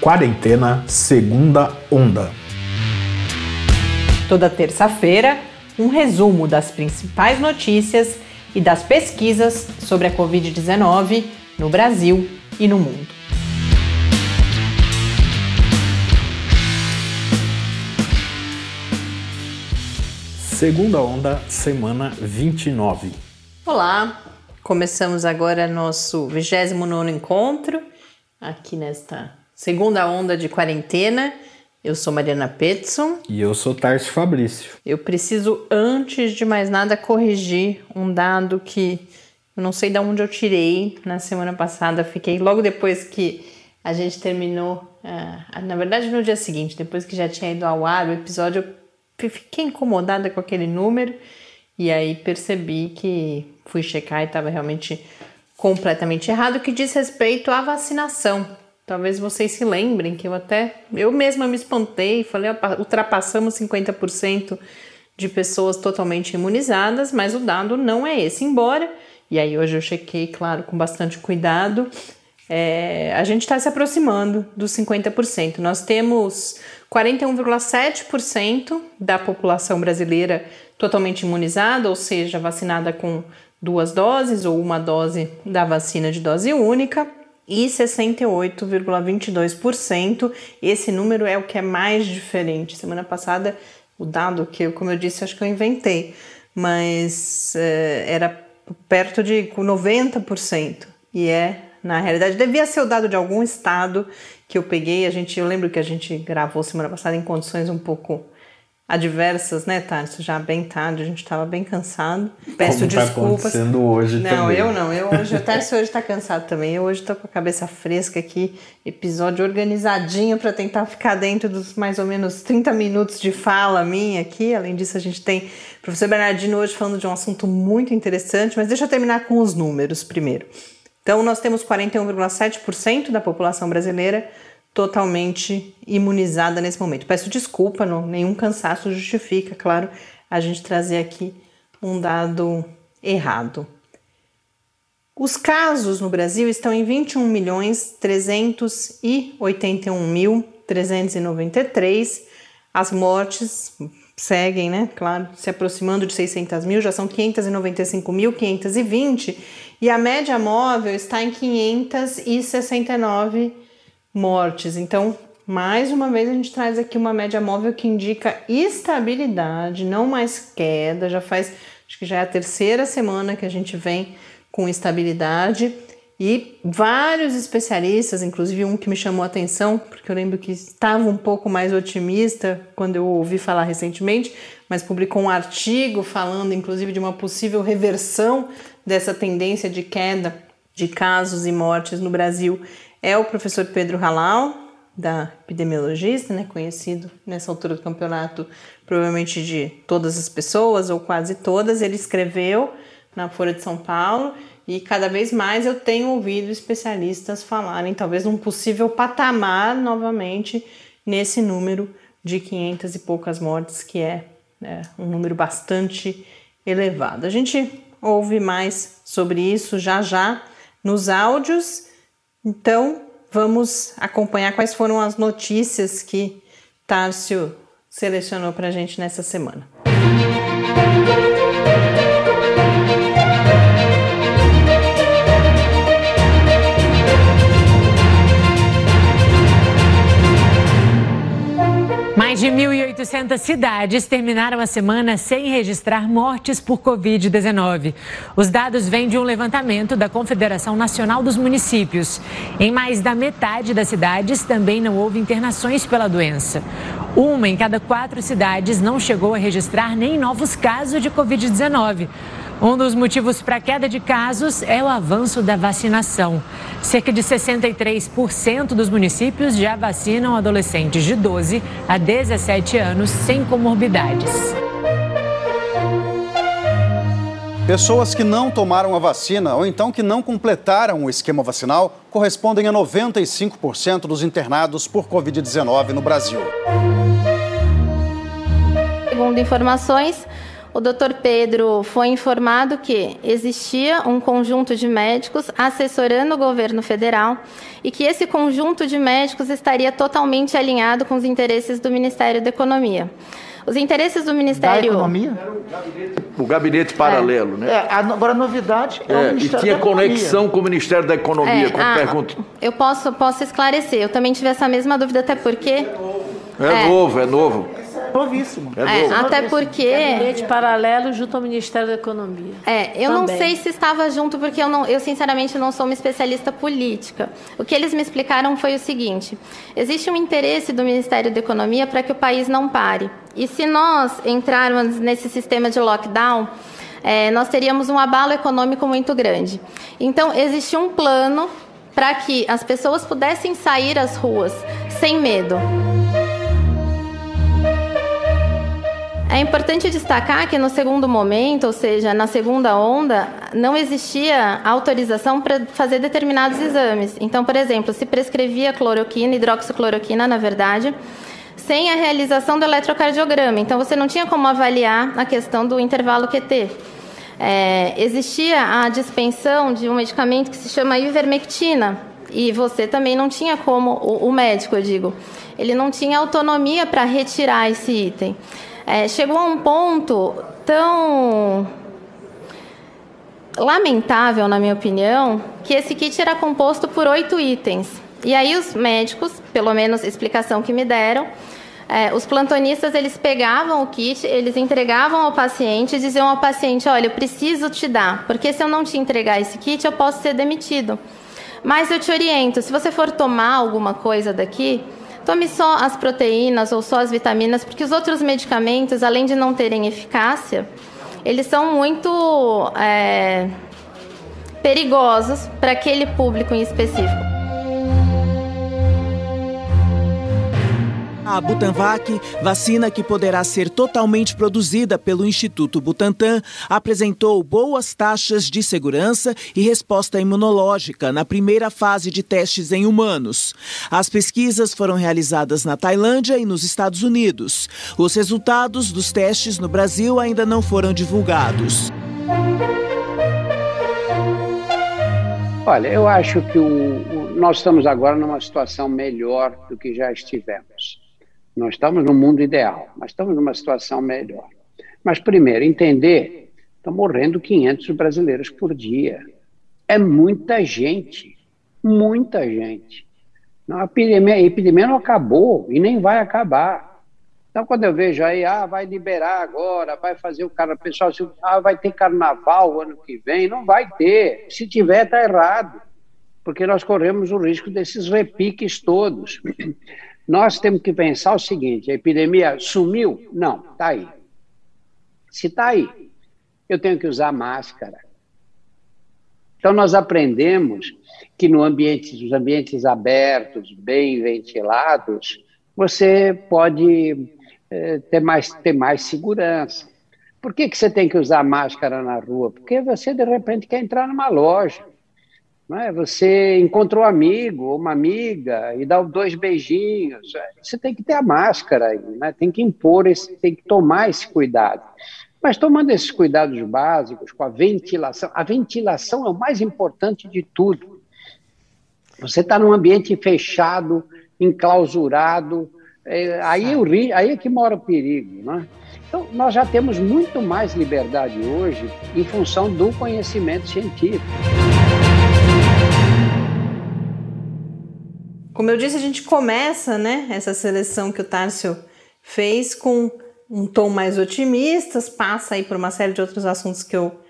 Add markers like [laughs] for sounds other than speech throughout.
Quarentena Segunda Onda. Toda terça-feira, um resumo das principais notícias e das pesquisas sobre a Covid-19 no Brasil e no mundo. Segunda Onda, semana 29. Olá, começamos agora nosso 29 encontro aqui nesta segunda onda de quarentena. Eu sou Mariana Petson. E eu sou Tarso Fabrício. Eu preciso, antes de mais nada, corrigir um dado que eu não sei de onde eu tirei na semana passada. Fiquei logo depois que a gente terminou, uh, na verdade no dia seguinte, depois que já tinha ido ao ar o episódio, eu fiquei incomodada com aquele número e aí percebi que fui checar e estava realmente completamente errado, que diz respeito à vacinação. Talvez vocês se lembrem que eu até eu mesma me espantei, falei, ultrapassamos 50% de pessoas totalmente imunizadas, mas o dado não é esse. Embora, e aí hoje eu chequei, claro, com bastante cuidado, é, a gente está se aproximando dos 50%. Nós temos 41,7% da população brasileira totalmente imunizada, ou seja, vacinada com duas doses ou uma dose da vacina de dose única e 68,22%. Esse número é o que é mais diferente. Semana passada, o dado que, eu, como eu disse, acho que eu inventei, mas é, era perto de 90%. E é, na realidade, devia ser o dado de algum estado que eu peguei. A gente, eu lembro que a gente gravou semana passada em condições um pouco adversas, né, Tarso? Já bem tarde, a gente estava bem cansado. Peço Como tá desculpas. acontecendo hoje não, também. eu não. Eu hoje, o Tarso hoje está cansado também. Eu hoje estou com a cabeça fresca aqui, episódio organizadinho para tentar ficar dentro dos mais ou menos 30 minutos de fala minha aqui. Além disso, a gente tem o professor Bernardino hoje falando de um assunto muito interessante, mas deixa eu terminar com os números primeiro. Então, nós temos 41,7% da população brasileira totalmente imunizada nesse momento. Peço desculpa, não, nenhum cansaço justifica, claro, a gente trazer aqui um dado errado. Os casos no Brasil estão em 21 milhões 381 mil 393. As mortes seguem, né? Claro, se aproximando de 600 mil, já são 595.520 e a média móvel está em 569 mortes. Então, mais uma vez, a gente traz aqui uma média móvel que indica estabilidade, não mais queda. Já faz, acho que já é a terceira semana que a gente vem com estabilidade. E vários especialistas, inclusive um que me chamou a atenção, porque eu lembro que estava um pouco mais otimista quando eu ouvi falar recentemente, mas publicou um artigo falando, inclusive, de uma possível reversão dessa tendência de queda de casos e mortes no Brasil é o professor Pedro Halal, da epidemiologista, né, conhecido nessa altura do campeonato provavelmente de todas as pessoas ou quase todas. Ele escreveu na Folha de São Paulo e cada vez mais eu tenho ouvido especialistas falarem talvez um possível patamar novamente nesse número de 500 e poucas mortes, que é, é um número bastante elevado. A gente ouve mais sobre isso já já nos áudios. Então, vamos acompanhar quais foram as notícias que Tárcio selecionou para a gente nessa semana. Mais de 1.800 cidades terminaram a semana sem registrar mortes por Covid-19. Os dados vêm de um levantamento da Confederação Nacional dos Municípios. Em mais da metade das cidades também não houve internações pela doença. Uma em cada quatro cidades não chegou a registrar nem novos casos de Covid-19. Um dos motivos para a queda de casos é o avanço da vacinação. Cerca de 63% dos municípios já vacinam adolescentes de 12 a 17 anos sem comorbidades. Pessoas que não tomaram a vacina ou então que não completaram o esquema vacinal correspondem a 95% dos internados por Covid-19 no Brasil. Segundo informações, o doutor Pedro foi informado que existia um conjunto de médicos assessorando o governo federal e que esse conjunto de médicos estaria totalmente alinhado com os interesses do Ministério da Economia. Os interesses do Ministério. Da economia? O gabinete paralelo, é. né? É, agora a novidade é, é o Ministério E tinha da conexão com o Ministério da Economia, é, com ah, pergunta. Eu posso, posso esclarecer. Eu também tive essa mesma dúvida, até porque. É, novo, é novo. Novíssimo. É, novo. até porque. Gabinete paralelo junto ao Ministério da Economia. É, eu Também. não sei se estava junto, porque eu, não, eu sinceramente não sou uma especialista política. O que eles me explicaram foi o seguinte: existe um interesse do Ministério da Economia para que o país não pare. E se nós entrarmos nesse sistema de lockdown, é, nós teríamos um abalo econômico muito grande. Então, existe um plano para que as pessoas pudessem sair às ruas sem medo. É importante destacar que no segundo momento, ou seja, na segunda onda, não existia autorização para fazer determinados exames. Então, por exemplo, se prescrevia cloroquina, hidroxicloroquina, na verdade, sem a realização do eletrocardiograma. Então, você não tinha como avaliar a questão do intervalo QT. É, existia a dispensão de um medicamento que se chama ivermectina, e você também não tinha como, o, o médico, eu digo, ele não tinha autonomia para retirar esse item. É, chegou a um ponto tão lamentável, na minha opinião, que esse kit era composto por oito itens. E aí os médicos, pelo menos explicação que me deram, é, os plantonistas eles pegavam o kit, eles entregavam ao paciente e diziam ao paciente, olha, eu preciso te dar, porque se eu não te entregar esse kit, eu posso ser demitido. Mas eu te oriento, se você for tomar alguma coisa daqui, Tome só as proteínas ou só as vitaminas, porque os outros medicamentos, além de não terem eficácia, eles são muito é, perigosos para aquele público em específico. A Butanvac, vacina que poderá ser totalmente produzida pelo Instituto Butantan, apresentou boas taxas de segurança e resposta imunológica na primeira fase de testes em humanos. As pesquisas foram realizadas na Tailândia e nos Estados Unidos. Os resultados dos testes no Brasil ainda não foram divulgados. Olha, eu acho que o, o, nós estamos agora numa situação melhor do que já estivemos. Não estamos no mundo ideal, mas estamos numa situação melhor. Mas, primeiro, entender: estão morrendo 500 brasileiros por dia. É muita gente. Muita gente. A, epidemia, a epidemia não acabou e nem vai acabar. Então, quando eu vejo aí, ah, vai liberar agora, vai fazer o cara, pessoal, ah, vai ter carnaval ano que vem, não vai ter. Se tiver, está errado, porque nós corremos o risco desses repiques todos. Nós temos que pensar o seguinte: a epidemia sumiu? Não, está aí. Se está aí, eu tenho que usar máscara. Então, nós aprendemos que no ambiente, nos ambientes abertos, bem ventilados, você pode é, ter, mais, ter mais segurança. Por que, que você tem que usar máscara na rua? Porque você, de repente, quer entrar numa loja. É? Você encontrou um amigo ou uma amiga e dá dois beijinhos. Você tem que ter a máscara aí, né? tem que impor, esse, tem que tomar esse cuidado. Mas tomando esses cuidados básicos, com a ventilação, a ventilação é o mais importante de tudo. Você está num ambiente fechado, enclausurado, é, aí, o, aí é que mora o perigo. Né? Então, nós já temos muito mais liberdade hoje em função do conhecimento científico. Como eu disse, a gente começa, né, essa seleção que o Tárcio fez com um tom mais otimista, passa aí por uma série de outros assuntos que eu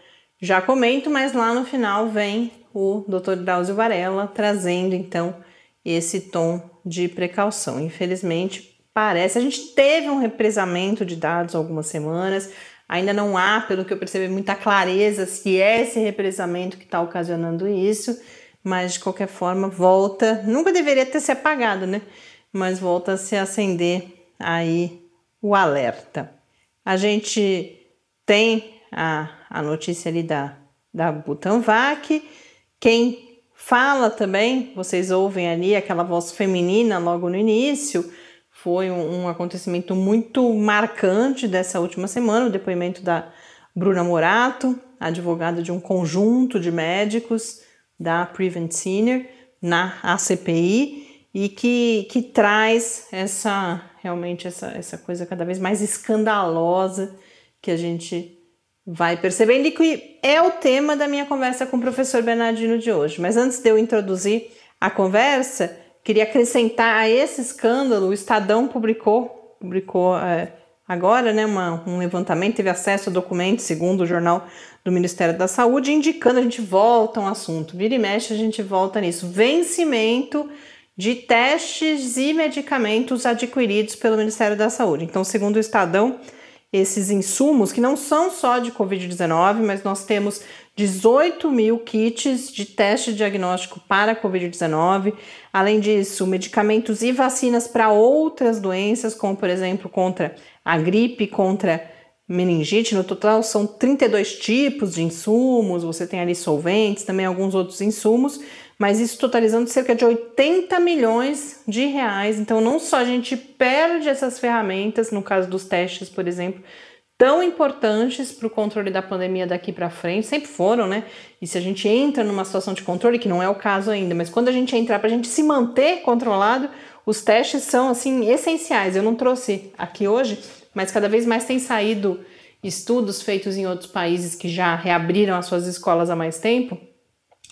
já comento, mas lá no final vem o Dr. Drauzio Varela trazendo então esse tom de precaução. Infelizmente, parece a gente teve um represamento de dados algumas semanas, ainda não há, pelo que eu percebi, muita clareza se é esse represamento que está ocasionando isso mas de qualquer forma volta, nunca deveria ter se apagado, né? Mas volta a se acender aí o alerta. A gente tem a, a notícia ali da, da Butanvac, quem fala também, vocês ouvem ali aquela voz feminina logo no início, foi um, um acontecimento muito marcante dessa última semana, o depoimento da Bruna Morato, advogada de um conjunto de médicos da Prevent Senior na ACPI e que, que traz essa realmente essa, essa coisa cada vez mais escandalosa que a gente vai percebendo e que é o tema da minha conversa com o professor Bernardino de hoje. Mas antes de eu introduzir a conversa, queria acrescentar a esse escândalo, o Estadão publicou, publicou é, agora né, uma, um levantamento, teve acesso a documentos, segundo o jornal do Ministério da Saúde, indicando, a gente volta um assunto, vira e mexe, a gente volta nisso, vencimento de testes e medicamentos adquiridos pelo Ministério da Saúde. Então, segundo o Estadão, esses insumos, que não são só de Covid-19, mas nós temos 18 mil kits de teste diagnóstico para Covid-19. Além disso, medicamentos e vacinas para outras doenças, como por exemplo contra a gripe, contra meningite. No total, são 32 tipos de insumos. Você tem ali solventes, também alguns outros insumos, mas isso totalizando cerca de 80 milhões de reais. Então, não só a gente perde essas ferramentas, no caso dos testes, por exemplo, tão importantes para o controle da pandemia daqui para frente, sempre foram, né? E se a gente entra numa situação de controle, que não é o caso ainda, mas quando a gente entrar para a gente se manter controlado, os testes são assim essenciais. Eu não trouxe aqui hoje, mas cada vez mais tem saído estudos feitos em outros países que já reabriram as suas escolas há mais tempo,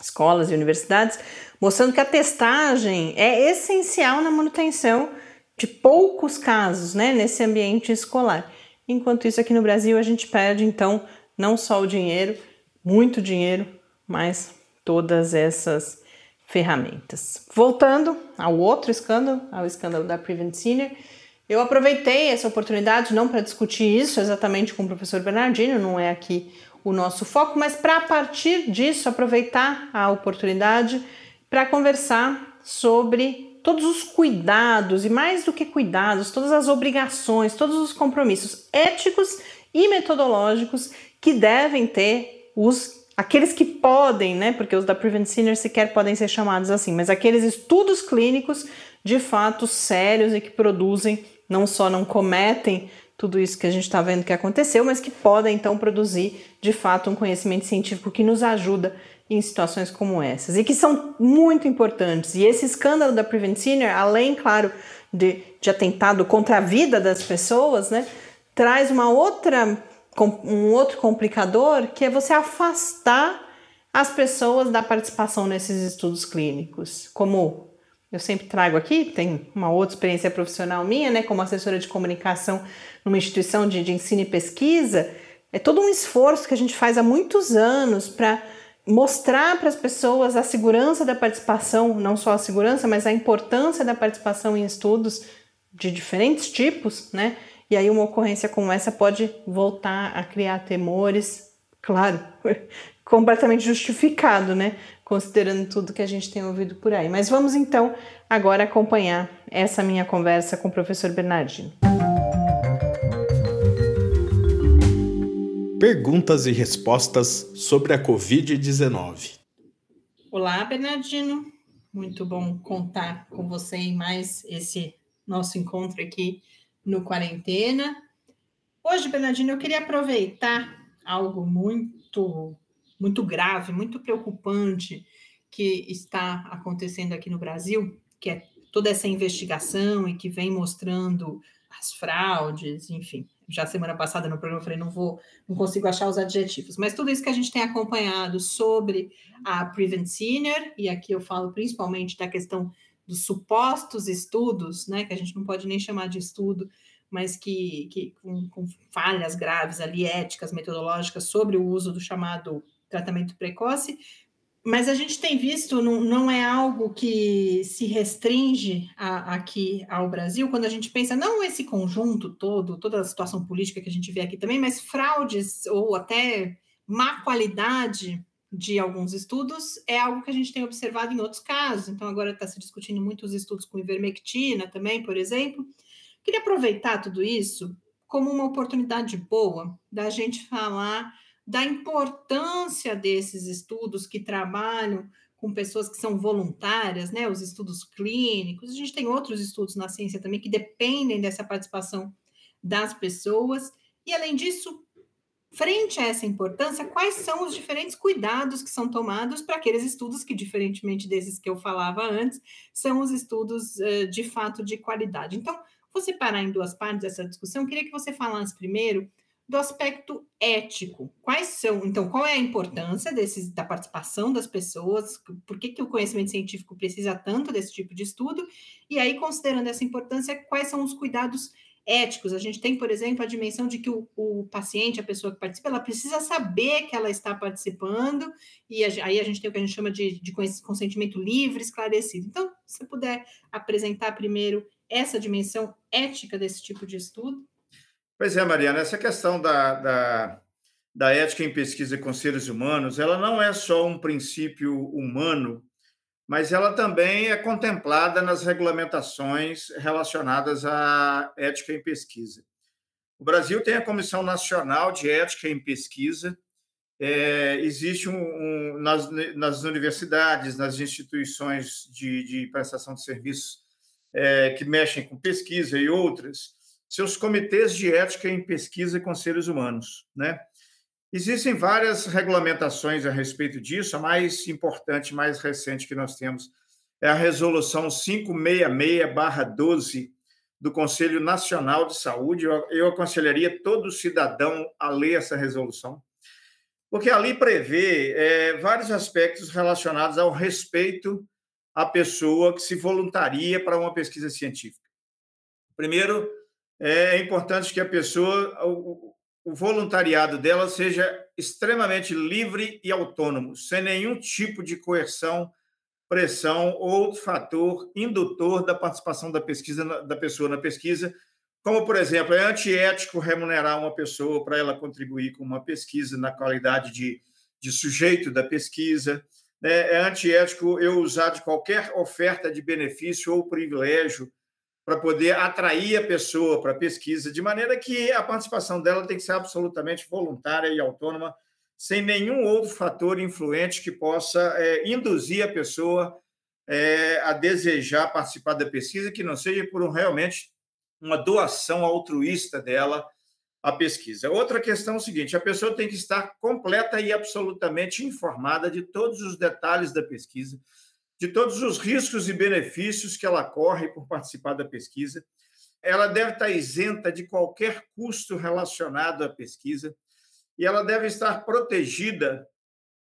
escolas e universidades, mostrando que a testagem é essencial na manutenção de poucos casos, né, nesse ambiente escolar. Enquanto isso, aqui no Brasil, a gente perde, então, não só o dinheiro, muito dinheiro, mas todas essas ferramentas. Voltando ao outro escândalo, ao escândalo da Prevent Senior, eu aproveitei essa oportunidade não para discutir isso exatamente com o professor Bernardino, não é aqui o nosso foco, mas para a partir disso aproveitar a oportunidade para conversar sobre todos os cuidados e mais do que cuidados, todas as obrigações, todos os compromissos éticos e metodológicos que devem ter os aqueles que podem, né? Porque os da Prevent Senior sequer podem ser chamados assim, mas aqueles estudos clínicos de fato sérios e que produzem, não só não cometem tudo isso que a gente está vendo que aconteceu, mas que podem então produzir de fato um conhecimento científico que nos ajuda em situações como essas e que são muito importantes. E esse escândalo da Prevent Senior, além, claro, de, de atentado contra a vida das pessoas, né, traz uma outra, um outro complicador que é você afastar as pessoas da participação nesses estudos clínicos. Como eu sempre trago aqui, tem uma outra experiência profissional minha, né, como assessora de comunicação numa instituição de, de ensino e pesquisa, é todo um esforço que a gente faz há muitos anos para mostrar para as pessoas a segurança da participação, não só a segurança, mas a importância da participação em estudos de diferentes tipos, né? E aí uma ocorrência como essa pode voltar a criar temores, claro, completamente justificado, né? Considerando tudo que a gente tem ouvido por aí. Mas vamos então agora acompanhar essa minha conversa com o professor Bernardino. Perguntas e respostas sobre a Covid-19. Olá, Bernardino. Muito bom contar com você em mais esse nosso encontro aqui no Quarentena. Hoje, Bernardino, eu queria aproveitar algo muito, muito grave, muito preocupante que está acontecendo aqui no Brasil, que é toda essa investigação e que vem mostrando as fraudes, enfim, já semana passada no programa eu falei, não vou, não consigo achar os adjetivos, mas tudo isso que a gente tem acompanhado sobre a Prevent Senior, e aqui eu falo principalmente da questão dos supostos estudos, né, que a gente não pode nem chamar de estudo, mas que, que com, com falhas graves ali, éticas, metodológicas, sobre o uso do chamado tratamento precoce, mas a gente tem visto, não, não é algo que se restringe a, aqui ao Brasil, quando a gente pensa, não esse conjunto todo, toda a situação política que a gente vê aqui também, mas fraudes ou até má qualidade de alguns estudos é algo que a gente tem observado em outros casos. Então, agora está se discutindo muitos estudos com ivermectina também, por exemplo. Queria aproveitar tudo isso como uma oportunidade boa da gente falar da importância desses estudos que trabalham com pessoas que são voluntárias, né? Os estudos clínicos, a gente tem outros estudos na ciência também que dependem dessa participação das pessoas. E além disso, frente a essa importância, quais são os diferentes cuidados que são tomados para aqueles estudos que, diferentemente desses que eu falava antes, são os estudos uh, de fato de qualidade. Então, vou separar em duas partes essa discussão. Eu queria que você falasse primeiro do aspecto ético. Quais são, então, qual é a importância desses, da participação das pessoas? Por que, que o conhecimento científico precisa tanto desse tipo de estudo? E aí, considerando essa importância, quais são os cuidados éticos? A gente tem, por exemplo, a dimensão de que o, o paciente, a pessoa que participa, ela precisa saber que ela está participando, e a, aí a gente tem o que a gente chama de, de consentimento livre, esclarecido. Então, se você puder apresentar primeiro essa dimensão ética desse tipo de estudo. Pois é, Mariana, essa questão da, da, da ética em pesquisa com seres humanos, ela não é só um princípio humano, mas ela também é contemplada nas regulamentações relacionadas à ética em pesquisa. O Brasil tem a Comissão Nacional de Ética em Pesquisa, é, existe um, um nas, nas, universidades, nas instituições de, de prestação de serviços é, que mexem com pesquisa e outras, seus comitês de ética em pesquisa com seres humanos, né? Existem várias regulamentações a respeito disso. A mais importante, mais recente que nós temos é a Resolução 566-12 do Conselho Nacional de Saúde. Eu, aconselharia todo cidadão a ler essa resolução, porque ali prevê é, vários aspectos relacionados ao respeito à pessoa que se voluntaria para uma pesquisa científica. Primeiro, é importante que a pessoa, o, o voluntariado dela seja extremamente livre e autônomo, sem nenhum tipo de coerção, pressão ou fator indutor da participação da pesquisa da pessoa na pesquisa, como por exemplo, é antiético remunerar uma pessoa para ela contribuir com uma pesquisa na qualidade de, de sujeito da pesquisa, né? é antiético eu usar de qualquer oferta de benefício ou privilégio para poder atrair a pessoa para a pesquisa, de maneira que a participação dela tem que ser absolutamente voluntária e autônoma, sem nenhum outro fator influente que possa é, induzir a pessoa é, a desejar participar da pesquisa, que não seja por um, realmente uma doação altruísta dela à pesquisa. Outra questão é o seguinte: a pessoa tem que estar completa e absolutamente informada de todos os detalhes da pesquisa de todos os riscos e benefícios que ela corre por participar da pesquisa. Ela deve estar isenta de qualquer custo relacionado à pesquisa e ela deve estar protegida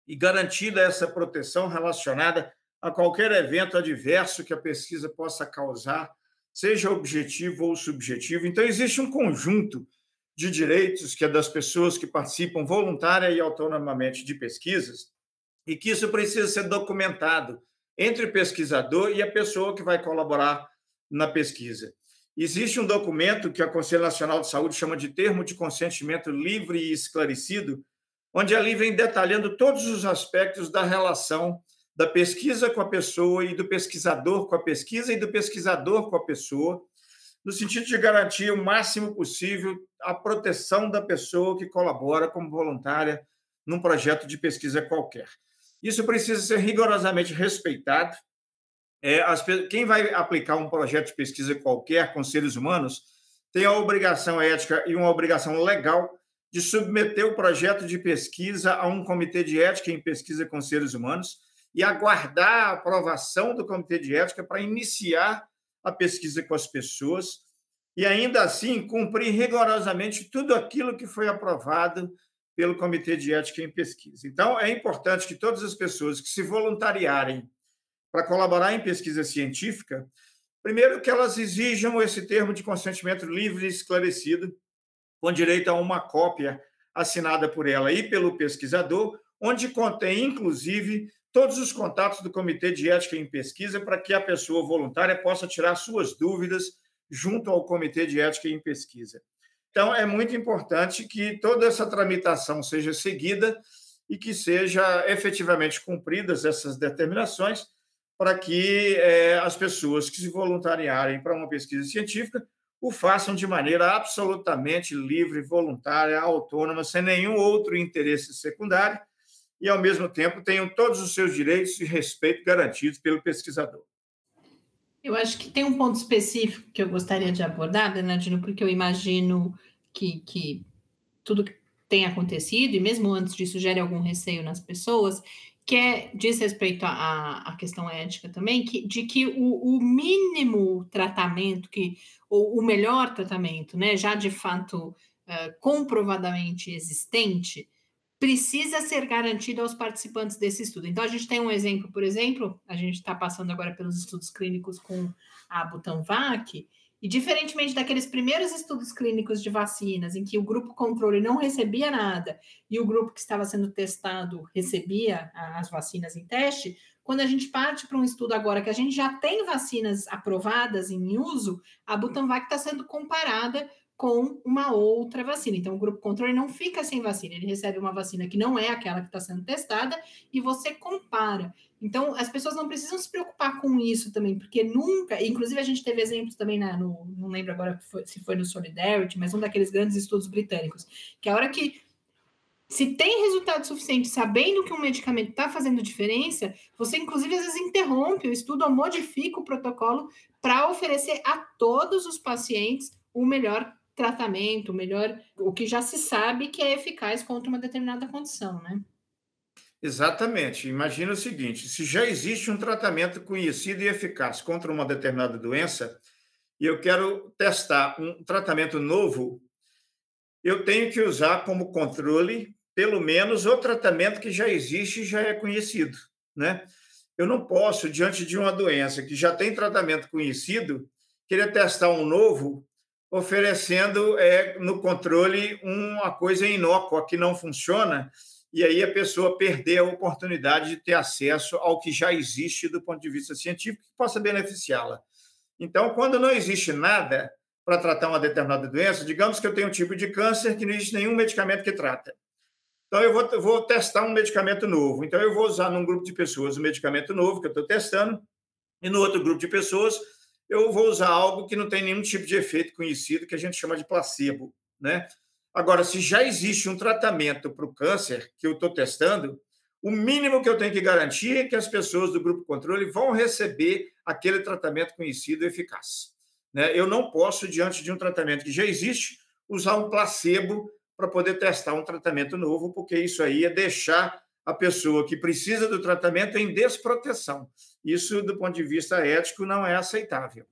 e garantida essa proteção relacionada a qualquer evento adverso que a pesquisa possa causar, seja objetivo ou subjetivo. Então, existe um conjunto de direitos que é das pessoas que participam voluntária e autonomamente de pesquisas, e que isso precisa ser documentado entre o pesquisador e a pessoa que vai colaborar na pesquisa. Existe um documento que a Conselho Nacional de Saúde chama de Termo de Consentimento Livre e Esclarecido, onde ali vem detalhando todos os aspectos da relação da pesquisa com a pessoa e do pesquisador com a pesquisa e do pesquisador com a pessoa, no sentido de garantir o máximo possível a proteção da pessoa que colabora como voluntária num projeto de pesquisa qualquer. Isso precisa ser rigorosamente respeitado. É, as, quem vai aplicar um projeto de pesquisa qualquer com seres humanos tem a obrigação ética e uma obrigação legal de submeter o projeto de pesquisa a um comitê de ética em pesquisa com seres humanos e aguardar a aprovação do comitê de ética para iniciar a pesquisa com as pessoas e ainda assim cumprir rigorosamente tudo aquilo que foi aprovado pelo Comitê de Ética em Pesquisa. Então, é importante que todas as pessoas que se voluntariarem para colaborar em pesquisa científica, primeiro que elas exijam esse termo de consentimento livre e esclarecido, com direito a uma cópia assinada por ela e pelo pesquisador, onde contém, inclusive, todos os contatos do Comitê de Ética em Pesquisa para que a pessoa voluntária possa tirar suas dúvidas junto ao Comitê de Ética em Pesquisa. Então, é muito importante que toda essa tramitação seja seguida e que seja efetivamente cumpridas essas determinações para que é, as pessoas que se voluntariarem para uma pesquisa científica o façam de maneira absolutamente livre, voluntária, autônoma, sem nenhum outro interesse secundário e, ao mesmo tempo, tenham todos os seus direitos e respeito garantidos pelo pesquisador. Eu acho que tem um ponto específico que eu gostaria de abordar, Bernardino, porque eu imagino que, que tudo que tem acontecido, e mesmo antes disso gere algum receio nas pessoas, que é, diz respeito à, questão ética também, que, de que o, o mínimo tratamento, que, ou o melhor tratamento, né, já de fato uh, comprovadamente existente, precisa ser garantido aos participantes desse estudo. Então, a gente tem um exemplo, por exemplo, a gente está passando agora pelos estudos clínicos com a Butanvac, e diferentemente daqueles primeiros estudos clínicos de vacinas, em que o grupo controle não recebia nada e o grupo que estava sendo testado recebia as vacinas em teste, quando a gente parte para um estudo agora que a gente já tem vacinas aprovadas em uso, a Butanvac está sendo comparada com uma outra vacina. Então, o grupo controle não fica sem vacina, ele recebe uma vacina que não é aquela que está sendo testada e você compara. Então, as pessoas não precisam se preocupar com isso também, porque nunca, inclusive a gente teve exemplos também, na, no, não lembro agora se foi no Solidarity, mas um daqueles grandes estudos britânicos, que a hora que se tem resultado suficiente sabendo que um medicamento está fazendo diferença, você inclusive às vezes interrompe o estudo ou modifica o protocolo para oferecer a todos os pacientes o melhor tratamento, melhor, o que já se sabe que é eficaz contra uma determinada condição, né? Exatamente. Imagina o seguinte: se já existe um tratamento conhecido e eficaz contra uma determinada doença, e eu quero testar um tratamento novo, eu tenho que usar como controle, pelo menos, o tratamento que já existe e já é conhecido, né? Eu não posso, diante de uma doença que já tem tratamento conhecido, querer testar um novo oferecendo é, no controle uma coisa inócua que não funciona, e aí a pessoa perder a oportunidade de ter acesso ao que já existe do ponto de vista científico que possa beneficiá-la. Então, quando não existe nada para tratar uma determinada doença, digamos que eu tenho um tipo de câncer que não existe nenhum medicamento que trata. Então, eu vou, vou testar um medicamento novo. Então, eu vou usar num grupo de pessoas o um medicamento novo que eu estou testando, e no outro grupo de pessoas eu vou usar algo que não tem nenhum tipo de efeito conhecido, que a gente chama de placebo, né? Agora, se já existe um tratamento para o câncer que eu estou testando, o mínimo que eu tenho que garantir é que as pessoas do grupo controle vão receber aquele tratamento conhecido eficaz. Né? Eu não posso, diante de um tratamento que já existe, usar um placebo para poder testar um tratamento novo, porque isso aí é deixar a pessoa que precisa do tratamento em desproteção. Isso, do ponto de vista ético, não é aceitável.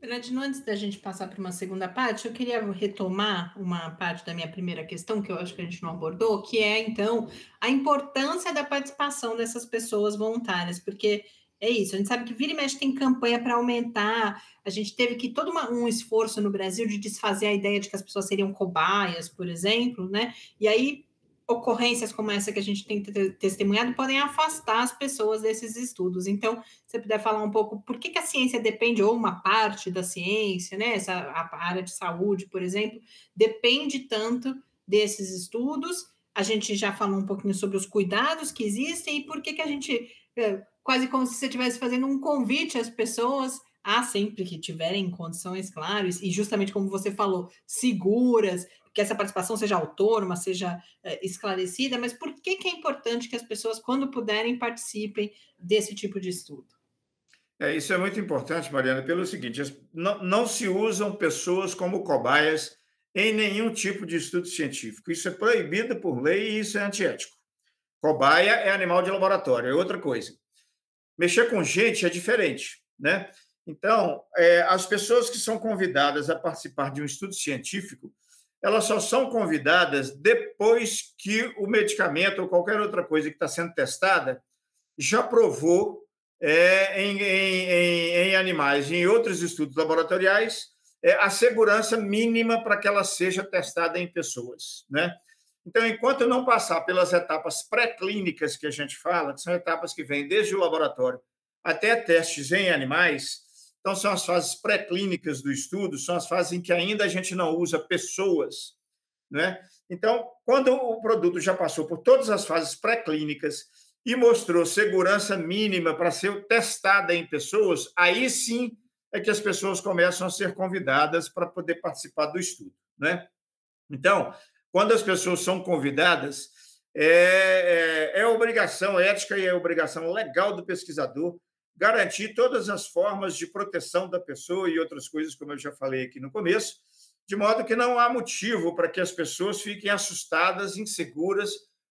Bernardino, antes da gente passar para uma segunda parte, eu queria retomar uma parte da minha primeira questão, que eu acho que a gente não abordou, que é, então, a importância da participação dessas pessoas voluntárias, porque é isso, a gente sabe que vira e mexe tem campanha para aumentar, a gente teve que todo uma, um esforço no Brasil de desfazer a ideia de que as pessoas seriam cobaias, por exemplo, né? E aí ocorrências como essa que a gente tem testemunhado podem afastar as pessoas desses estudos. Então, se você puder falar um pouco por que, que a ciência depende, ou uma parte da ciência, né, essa, a área de saúde, por exemplo, depende tanto desses estudos. A gente já falou um pouquinho sobre os cuidados que existem e por que, que a gente, é, quase como se você estivesse fazendo um convite às pessoas a sempre que tiverem condições, claro, e justamente como você falou, seguras, que essa participação seja autônoma, seja é, esclarecida, mas por que, que é importante que as pessoas, quando puderem, participem desse tipo de estudo? É, isso é muito importante, Mariana, pelo seguinte: não, não se usam pessoas como cobaias em nenhum tipo de estudo científico. Isso é proibido por lei e isso é antiético. Cobaia é animal de laboratório, é outra coisa. Mexer com gente é diferente, né? Então, é, as pessoas que são convidadas a participar de um estudo científico, elas só são convidadas depois que o medicamento ou qualquer outra coisa que está sendo testada já provou é, em, em, em, animais e em outros estudos laboratoriais é, a segurança mínima para que ela seja testada em pessoas. Né? Então, enquanto não passar pelas etapas pré-clínicas que a gente fala, que são etapas que vêm desde o laboratório até testes em animais, então, são as fases pré-clínicas do estudo, são as fases em que ainda a gente não usa pessoas. Né? Então, quando o produto já passou por todas as fases pré-clínicas e mostrou segurança mínima para ser testada em pessoas, aí sim é que as pessoas começam a ser convidadas para poder participar do estudo. Né? Então, quando as pessoas são convidadas, é, é, é obrigação ética e é obrigação legal do pesquisador garantir todas as formas de proteção da pessoa e outras coisas, como eu já falei aqui no começo, de modo que não há motivo para que as pessoas fiquem assustadas, inseguras,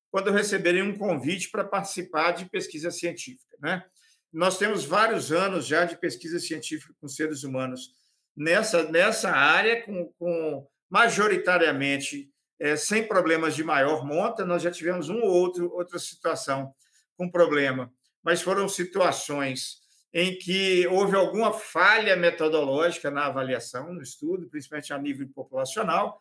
quando receberem um convite para participar de pesquisa científica. Né? Nós temos vários anos já de pesquisa científica com seres humanos nessa, nessa área, com, com majoritariamente é, sem problemas de maior monta. Nós já tivemos um ou outro outra situação com problema, mas foram situações em que houve alguma falha metodológica na avaliação, no estudo, principalmente a nível populacional,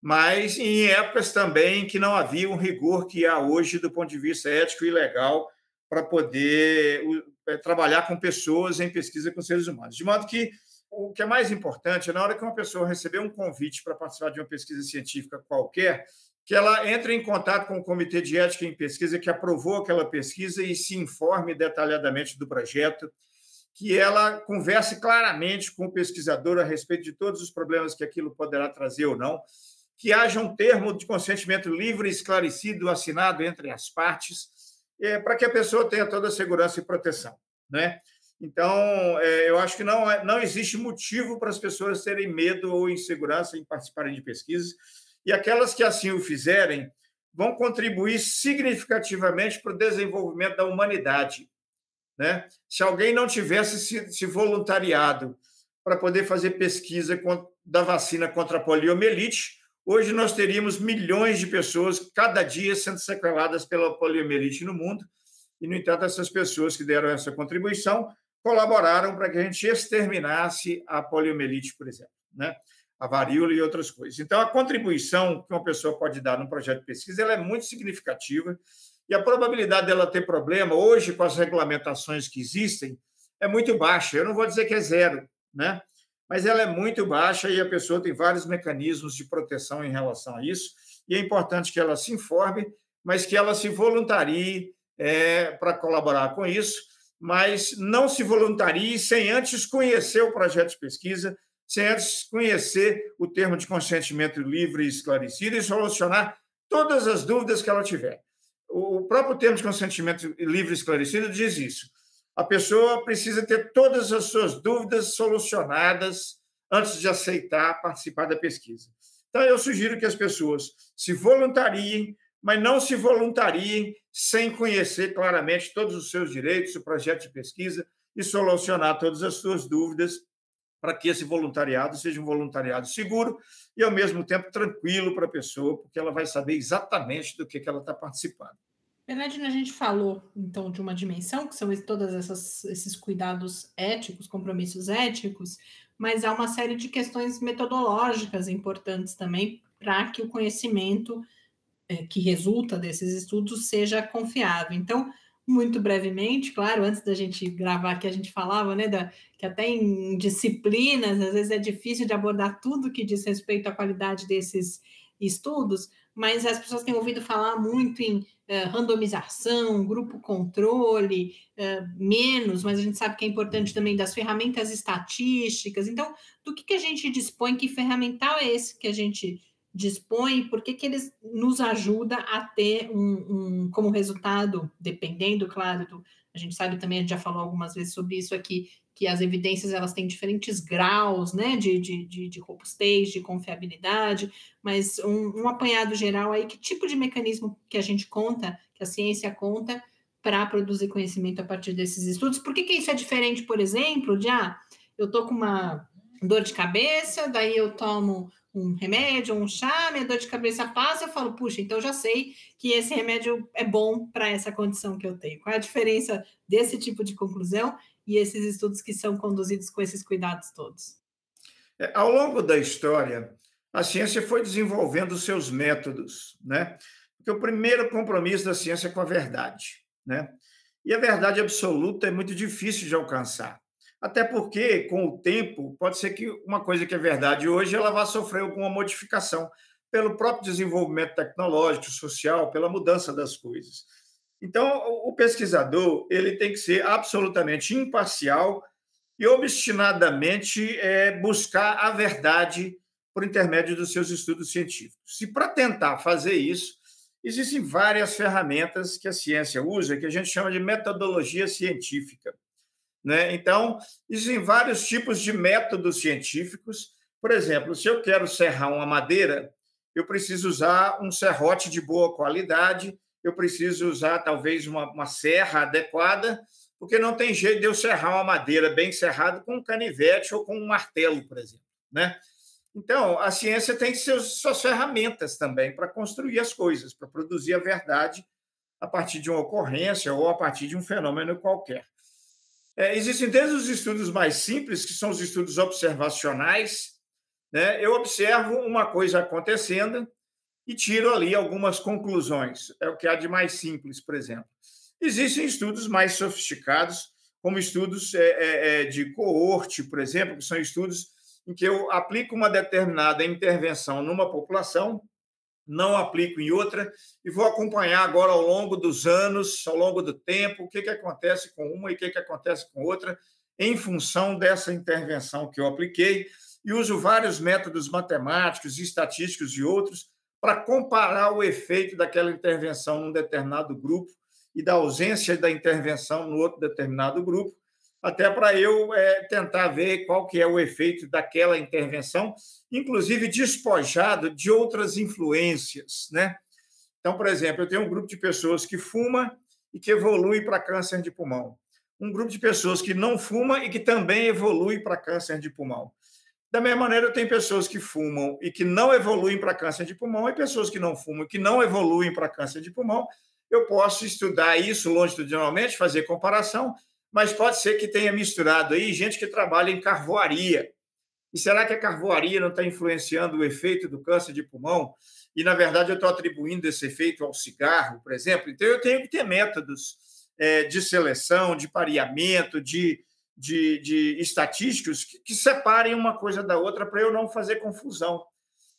mas em épocas também que não havia um rigor que há hoje do ponto de vista ético e legal para poder é, trabalhar com pessoas em pesquisa com seres humanos. De modo que o que é mais importante na hora que uma pessoa receber um convite para participar de uma pesquisa científica qualquer, que ela entre em contato com o Comitê de Ética em Pesquisa que aprovou aquela pesquisa e se informe detalhadamente do projeto, que ela converse claramente com o pesquisador a respeito de todos os problemas que aquilo poderá trazer ou não, que haja um termo de consentimento livre esclarecido assinado entre as partes, é, para que a pessoa tenha toda a segurança e proteção. Né? Então, é, eu acho que não, é, não existe motivo para as pessoas terem medo ou insegurança em participarem de pesquisas, e aquelas que assim o fizerem vão contribuir significativamente para o desenvolvimento da humanidade. Né? Se alguém não tivesse se, voluntariado para poder fazer pesquisa da vacina contra a poliomielite, hoje nós teríamos milhões de pessoas cada dia sendo sequeladas pela poliomielite no mundo. E, no entanto, essas pessoas que deram essa contribuição colaboraram para que a gente exterminasse a poliomielite, por exemplo, né? A varíola e outras coisas. Então, a contribuição que uma pessoa pode dar num projeto de pesquisa ela é muito significativa e a probabilidade dela ter problema, hoje, com as regulamentações que existem, é muito baixa. Eu não vou dizer que é zero, né? mas ela é muito baixa e a pessoa tem vários mecanismos de proteção em relação a isso. E é importante que ela se informe, mas que ela se voluntarie é, para colaborar com isso, mas não se voluntarie sem antes conhecer o projeto de pesquisa, sem antes conhecer o termo de consentimento livre e esclarecido e solucionar todas as dúvidas que ela tiver. O próprio termo de consentimento livre e esclarecido diz isso. A pessoa precisa ter todas as suas dúvidas solucionadas antes de aceitar participar da pesquisa. Então, eu sugiro que as pessoas se voluntariem, mas não se voluntariem sem conhecer claramente todos os seus direitos, o projeto de pesquisa e solucionar todas as suas dúvidas para que esse voluntariado seja um voluntariado seguro e, ao mesmo tempo, tranquilo para a pessoa, porque ela vai saber exatamente do que, que ela está participando. Bernardina, a gente falou, então, de uma dimensão, que são todos esses cuidados éticos, compromissos éticos, mas há uma série de questões metodológicas importantes também para que o conhecimento é, que resulta desses estudos seja confiável. Então, muito brevemente, claro, antes da gente gravar aqui, a gente falava, né, da, que até em disciplinas, às vezes é difícil de abordar tudo que diz respeito à qualidade desses estudos, mas as pessoas têm ouvido falar muito em uh, randomização, grupo controle, uh, menos, mas a gente sabe que é importante também das ferramentas estatísticas. Então, do que, que a gente dispõe, que ferramental é esse que a gente dispõe, por que, que eles nos ajuda a ter um, um, como resultado, dependendo, claro, do, a gente sabe também, a gente já falou algumas vezes sobre isso aqui, que as evidências elas têm diferentes graus né, de, de, de, de robustez, de confiabilidade, mas um, um apanhado geral aí, que tipo de mecanismo que a gente conta, que a ciência conta, para produzir conhecimento a partir desses estudos? Por que, que isso é diferente, por exemplo, de ah, eu estou com uma dor de cabeça, daí eu tomo um remédio, um chá, minha dor de cabeça passa, eu falo, puxa, então já sei que esse remédio é bom para essa condição que eu tenho. Qual é a diferença desse tipo de conclusão e esses estudos que são conduzidos com esses cuidados todos? É, ao longo da história, a ciência foi desenvolvendo seus métodos, né? Porque o primeiro compromisso da ciência é com a verdade, né? E a verdade absoluta é muito difícil de alcançar. Até porque, com o tempo, pode ser que uma coisa que é verdade hoje ela vá sofrer alguma modificação pelo próprio desenvolvimento tecnológico, social, pela mudança das coisas. Então, o pesquisador ele tem que ser absolutamente imparcial e obstinadamente é, buscar a verdade por intermédio dos seus estudos científicos. Se para tentar fazer isso, Existem várias ferramentas que a ciência usa, que a gente chama de metodologia científica. Né? Então, existem vários tipos de métodos científicos. Por exemplo, se eu quero serrar uma madeira, eu preciso usar um serrote de boa qualidade, eu preciso usar talvez uma, uma serra adequada, porque não tem jeito de eu serrar uma madeira bem serrada com um canivete ou com um martelo, por exemplo. Né? Então, a ciência tem seus, suas ferramentas também para construir as coisas, para produzir a verdade a partir de uma ocorrência ou a partir de um fenômeno qualquer. É, existem desde os estudos mais simples, que são os estudos observacionais. Né? Eu observo uma coisa acontecendo e tiro ali algumas conclusões. É o que há de mais simples, por exemplo. Existem estudos mais sofisticados, como estudos é, é, é de coorte, por exemplo, que são estudos em que eu aplico uma determinada intervenção numa população, não aplico em outra, e vou acompanhar agora ao longo dos anos, ao longo do tempo, o que, que acontece com uma e o que, que acontece com outra, em função dessa intervenção que eu apliquei, e uso vários métodos matemáticos, estatísticos e outros para comparar o efeito daquela intervenção num determinado grupo e da ausência da intervenção no outro determinado grupo, até para eu é, tentar ver qual que é o efeito daquela intervenção, inclusive despojado de outras influências, né? Então, por exemplo, eu tenho um grupo de pessoas que fuma e que evolui para câncer de pulmão. Um grupo de pessoas que não fuma e que também evolui para câncer de pulmão. Da mesma maneira, eu tenho pessoas que fumam e que não evoluem para câncer de pulmão e pessoas que não fumam e que não evoluem para câncer de pulmão. Eu posso estudar isso longitudinalmente, fazer comparação mas pode ser que tenha misturado aí gente que trabalha em carvoaria. E será que a carvoaria não está influenciando o efeito do câncer de pulmão? E, na verdade, eu estou atribuindo esse efeito ao cigarro, por exemplo. Então, eu tenho que ter métodos é, de seleção, de pareamento, de, de, de estatísticos que, que separem uma coisa da outra para eu não fazer confusão.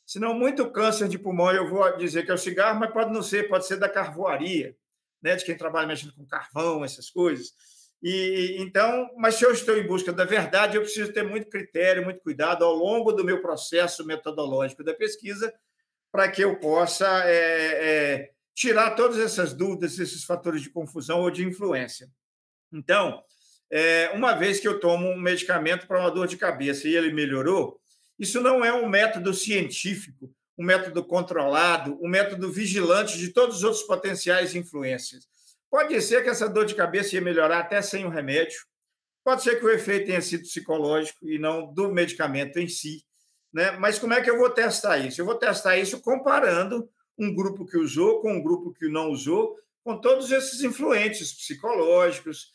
Senão, muito câncer de pulmão eu vou dizer que é o cigarro, mas pode não ser, pode ser da carvoaria, né? de quem trabalha mexendo com carvão, essas coisas. E então, mas se eu estou em busca da verdade, eu preciso ter muito critério, muito cuidado ao longo do meu processo metodológico da pesquisa, para que eu possa é, é, tirar todas essas dúvidas, esses fatores de confusão ou de influência. Então, é, uma vez que eu tomo um medicamento para uma dor de cabeça e ele melhorou, isso não é um método científico, um método controlado, um método vigilante de todos os outros potenciais influências. Pode ser que essa dor de cabeça ia melhorar até sem o remédio. Pode ser que o efeito tenha sido psicológico e não do medicamento em si. Né? Mas como é que eu vou testar isso? Eu vou testar isso comparando um grupo que usou com um grupo que não usou, com todos esses influentes psicológicos.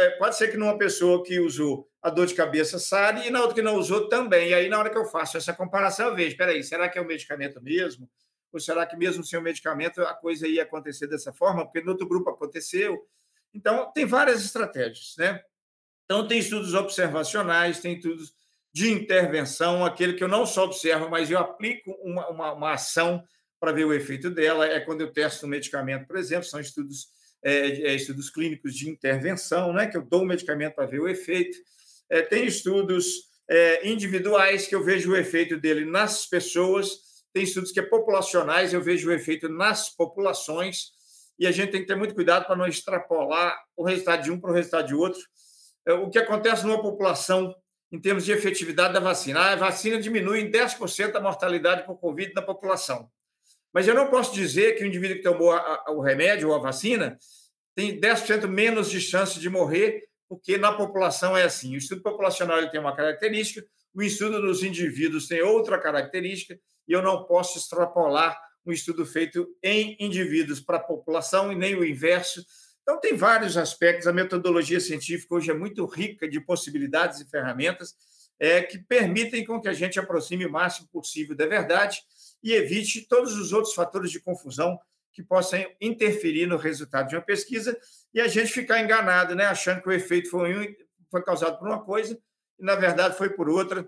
É, pode ser que numa pessoa que usou a dor de cabeça sare e na outra que não usou também. E aí, na hora que eu faço essa comparação, eu vejo: espera aí, será que é o medicamento mesmo? Ou será que mesmo sem o medicamento a coisa ia acontecer dessa forma? Porque no outro grupo aconteceu. Então, tem várias estratégias, né? Então, tem estudos observacionais, tem estudos de intervenção, aquele que eu não só observo, mas eu aplico uma, uma, uma ação para ver o efeito dela. É quando eu testo um medicamento, por exemplo, são estudos, é, é, estudos clínicos de intervenção, né? Que eu dou o um medicamento para ver o efeito. É, tem estudos é, individuais que eu vejo o efeito dele nas pessoas tem estudos que é populacionais, eu vejo o efeito nas populações, e a gente tem que ter muito cuidado para não extrapolar o resultado de um para o resultado de outro. É, o que acontece numa população em termos de efetividade da vacina? Ah, a vacina diminui em 10% a mortalidade por Covid na população. Mas eu não posso dizer que o indivíduo que tomou o remédio ou a vacina tem 10% menos de chance de morrer, porque na população é assim. O estudo populacional ele tem uma característica, o estudo nos indivíduos tem outra característica, e eu não posso extrapolar um estudo feito em indivíduos para a população e nem o inverso. Então, tem vários aspectos. A metodologia científica hoje é muito rica de possibilidades e ferramentas é, que permitem com que a gente aproxime o máximo possível da verdade e evite todos os outros fatores de confusão que possam interferir no resultado de uma pesquisa e a gente ficar enganado, né, achando que o efeito foi, foi causado por uma coisa e, na verdade, foi por outra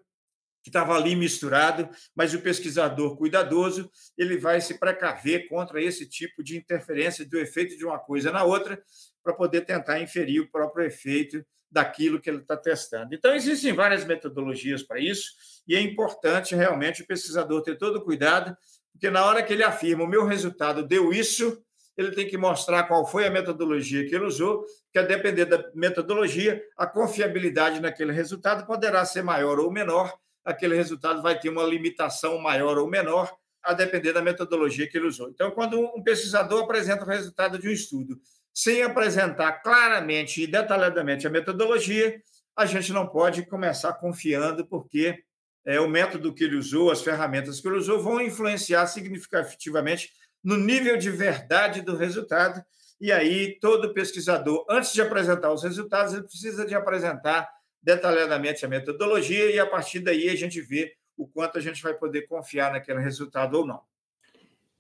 que estava ali misturado, mas o pesquisador cuidadoso ele vai se precaver contra esse tipo de interferência do efeito de uma coisa na outra para poder tentar inferir o próprio efeito daquilo que ele está testando. Então, existem várias metodologias para isso, e é importante realmente o pesquisador ter todo o cuidado, Porque na hora que ele afirma o meu resultado deu isso, ele tem que mostrar qual foi a metodologia que ele usou, que a depender da metodologia, a confiabilidade naquele resultado poderá ser maior ou menor, aquele resultado vai ter uma limitação maior ou menor, a depender da metodologia que ele usou. Então, quando um pesquisador apresenta o resultado de um estudo sem apresentar claramente e detalhadamente a metodologia, a gente não pode começar confiando, porque é, o método que ele usou, as ferramentas que ele usou, vão influenciar significativamente no nível de verdade do resultado. E aí, todo pesquisador, antes de apresentar os resultados, ele precisa de apresentar detalhadamente a metodologia, e a partir daí a gente vê o quanto a gente vai poder confiar naquele resultado ou não.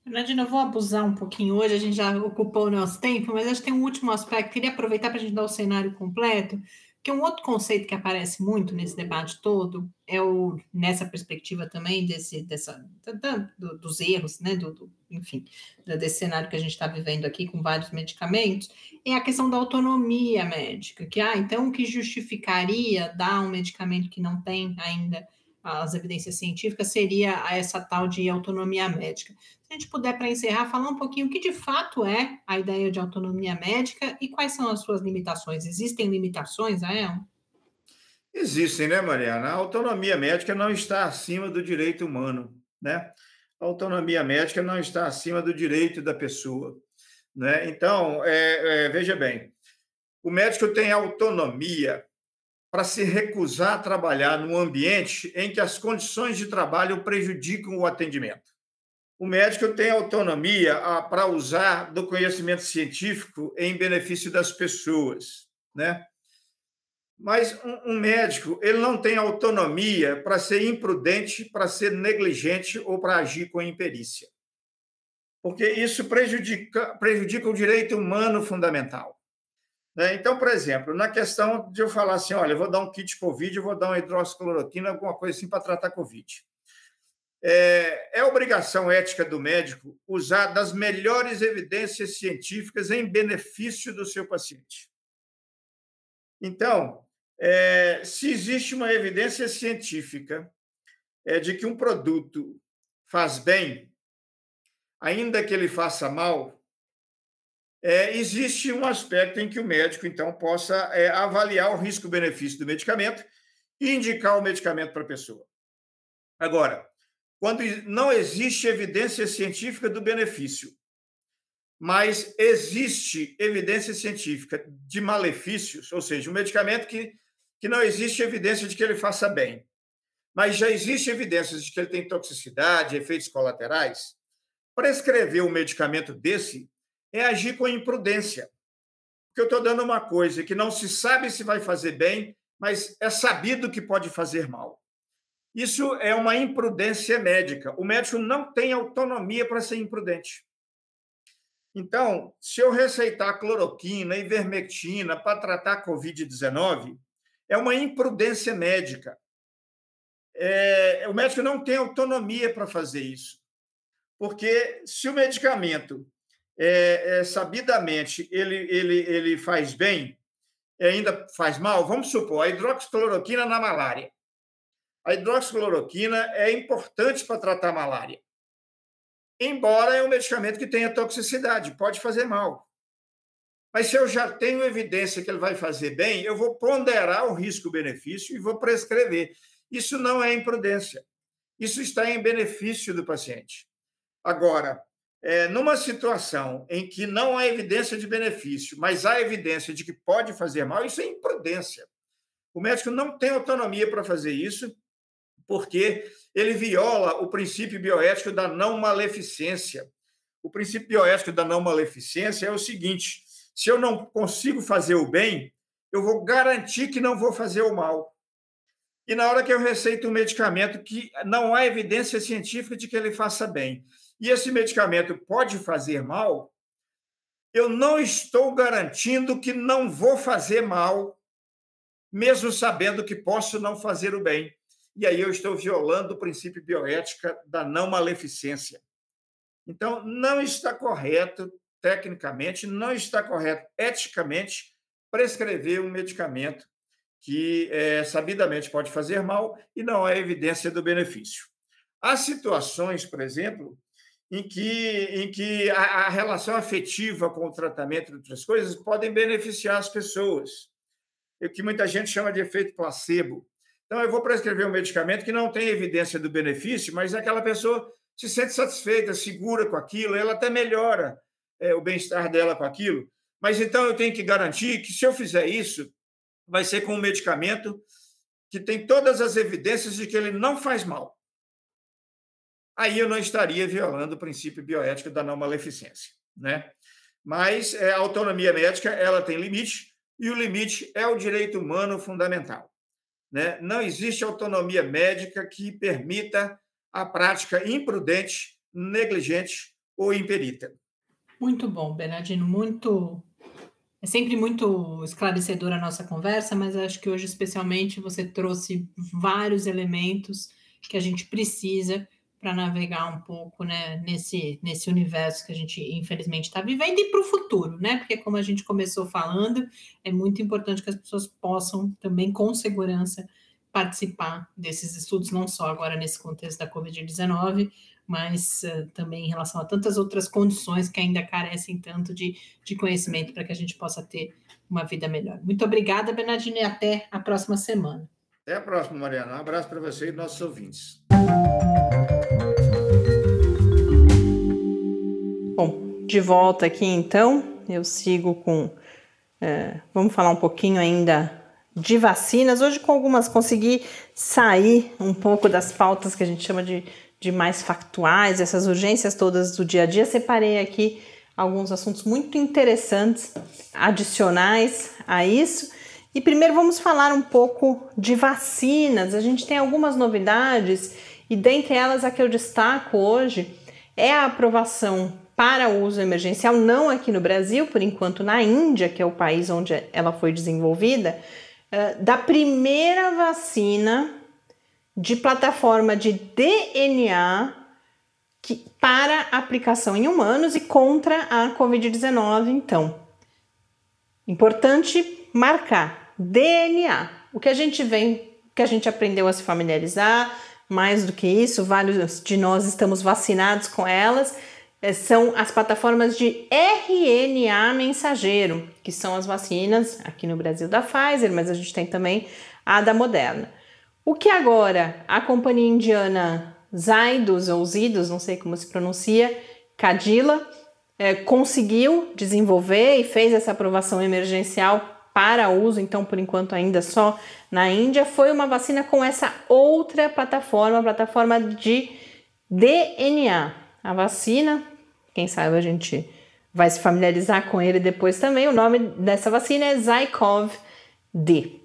Nadine, eu vou abusar um pouquinho hoje, a gente já ocupou o nosso tempo, mas acho que tem um último aspecto. Queria aproveitar para a gente dar o cenário completo, que um outro conceito que aparece muito nesse debate todo é o nessa perspectiva também desse dessa da, do, dos erros, né, do, do enfim, desse cenário que a gente está vivendo aqui com vários medicamentos, é a questão da autonomia médica, que ah, então o que justificaria dar um medicamento que não tem ainda as evidências científicas seria essa tal de autonomia médica. Se a gente puder, para encerrar, falar um pouquinho o que de fato é a ideia de autonomia médica e quais são as suas limitações. Existem limitações a ela? Existem, né, Mariana? A autonomia médica não está acima do direito humano, né? A autonomia médica não está acima do direito da pessoa, né? Então, é, é, veja bem, o médico tem autonomia para se recusar a trabalhar num ambiente em que as condições de trabalho prejudicam o atendimento. O médico tem autonomia ah, para usar do conhecimento científico em benefício das pessoas, né? Mas um, médico, ele não tem autonomia para ser imprudente, para ser negligente ou para agir com imperícia. Porque isso prejudica, prejudica o direito humano fundamental. Né? Então, por exemplo, na questão de eu falar assim, olha, eu vou dar um kit Covid, eu vou dar uma hidroxicloroquina, alguma coisa assim para tratar Covid. É, é obrigação ética do médico usar das melhores evidências científicas em benefício do seu paciente. Então, é, se existe uma evidência científica é, de que um produto faz bem, ainda que ele faça mal, é, existe um aspecto em que o médico, então, possa é, avaliar o risco-benefício do medicamento e indicar o medicamento para a pessoa. Agora, quando não existe evidência científica do benefício, mas existe evidência científica de malefícios, ou seja, um medicamento que, que não existe evidência de que ele faça bem, mas já existe evidência de que ele tem toxicidade, efeitos colaterais, prescrever um medicamento desse é agir com imprudência. Porque eu estou dando uma coisa que não se sabe se vai fazer bem, mas é sabido que pode fazer mal. Isso é uma imprudência médica. O médico não tem autonomia para ser imprudente. Então, se eu receitar cloroquina, ivermectina para tratar Covid-19, é uma imprudência médica. É, o médico não tem autonomia para fazer isso. Porque se o medicamento é, é, sabidamente ele, ele, ele faz bem, ainda faz mal, vamos supor, a hidroxicloroquina na malária. A hidroxicloroquina é importante para tratar a malária. Embora é um medicamento que tenha toxicidade, pode fazer mal. Mas se eu já tenho evidência que ele vai fazer bem, eu vou ponderar o risco-benefício e vou prescrever. Isso não é imprudência. Isso está em benefício do paciente. Agora, é, numa situação em que não há evidência de benefício, mas há evidência de que pode fazer mal, isso é imprudência. O médico não tem autonomia para fazer isso, porque ele viola o princípio bioético da não maleficência. O princípio bioético da não maleficência é o seguinte: se eu não consigo fazer o bem, eu vou garantir que não vou fazer o mal. E na hora que eu receito um medicamento que não há evidência científica de que ele faça bem, e esse medicamento pode fazer mal, eu não estou garantindo que não vou fazer mal, mesmo sabendo que posso não fazer o bem. E aí eu estou violando o princípio bioética da não maleficência. Então, não está correto, tecnicamente, não está correto, eticamente, prescrever um medicamento que é, sabidamente pode fazer mal e não há evidência do benefício. Há situações, por exemplo, em que, em que a, a relação afetiva com o tratamento de outras coisas podem beneficiar as pessoas. O que muita gente chama de efeito placebo. Então, eu vou prescrever um medicamento que não tem evidência do benefício, mas aquela pessoa se sente satisfeita, segura com aquilo, ela até melhora é, o bem-estar dela com aquilo. Mas então eu tenho que garantir que, se eu fizer isso, vai ser com um medicamento que tem todas as evidências de que ele não faz mal aí eu não estaria violando o princípio bioético da não maleficência, né? Mas é, a autonomia médica ela tem limite e o limite é o direito humano fundamental, né? Não existe autonomia médica que permita a prática imprudente, negligente ou imperita. Muito bom, Bernardino, muito é sempre muito esclarecedora a nossa conversa, mas acho que hoje, especialmente, você trouxe vários elementos que a gente precisa para navegar um pouco né, nesse, nesse universo que a gente infelizmente está vivendo e para o futuro, né? Porque como a gente começou falando, é muito importante que as pessoas possam também com segurança participar desses estudos, não só agora nesse contexto da Covid-19, mas uh, também em relação a tantas outras condições que ainda carecem tanto de, de conhecimento para que a gente possa ter uma vida melhor. Muito obrigada, Bernardino, e até a próxima semana. Até a próxima, Mariana. Um abraço para você e nossos ouvintes. De volta aqui então, eu sigo com. É, vamos falar um pouquinho ainda de vacinas. Hoje, com algumas, consegui sair um pouco das pautas que a gente chama de, de mais factuais, essas urgências todas do dia a dia. Separei aqui alguns assuntos muito interessantes, adicionais a isso. E primeiro vamos falar um pouco de vacinas. A gente tem algumas novidades e dentre elas a que eu destaco hoje é a aprovação para uso emergencial, não aqui no Brasil, por enquanto na Índia, que é o país onde ela foi desenvolvida, eh, da primeira vacina de plataforma de DNA que, para aplicação em humanos e contra a Covid-19. Então, importante marcar DNA. O que a gente vem, que a gente aprendeu a se familiarizar, mais do que isso, vários de nós estamos vacinados com elas, são as plataformas de RNA mensageiro, que são as vacinas aqui no Brasil da Pfizer, mas a gente tem também a da Moderna. O que agora a companhia indiana Zydus ou Zidus, não sei como se pronuncia, Cadila, é, conseguiu desenvolver e fez essa aprovação emergencial para uso, então por enquanto ainda só na Índia, foi uma vacina com essa outra plataforma, a plataforma de DNA. A vacina, quem sabe a gente vai se familiarizar com ele depois também. O nome dessa vacina é Zycov-D.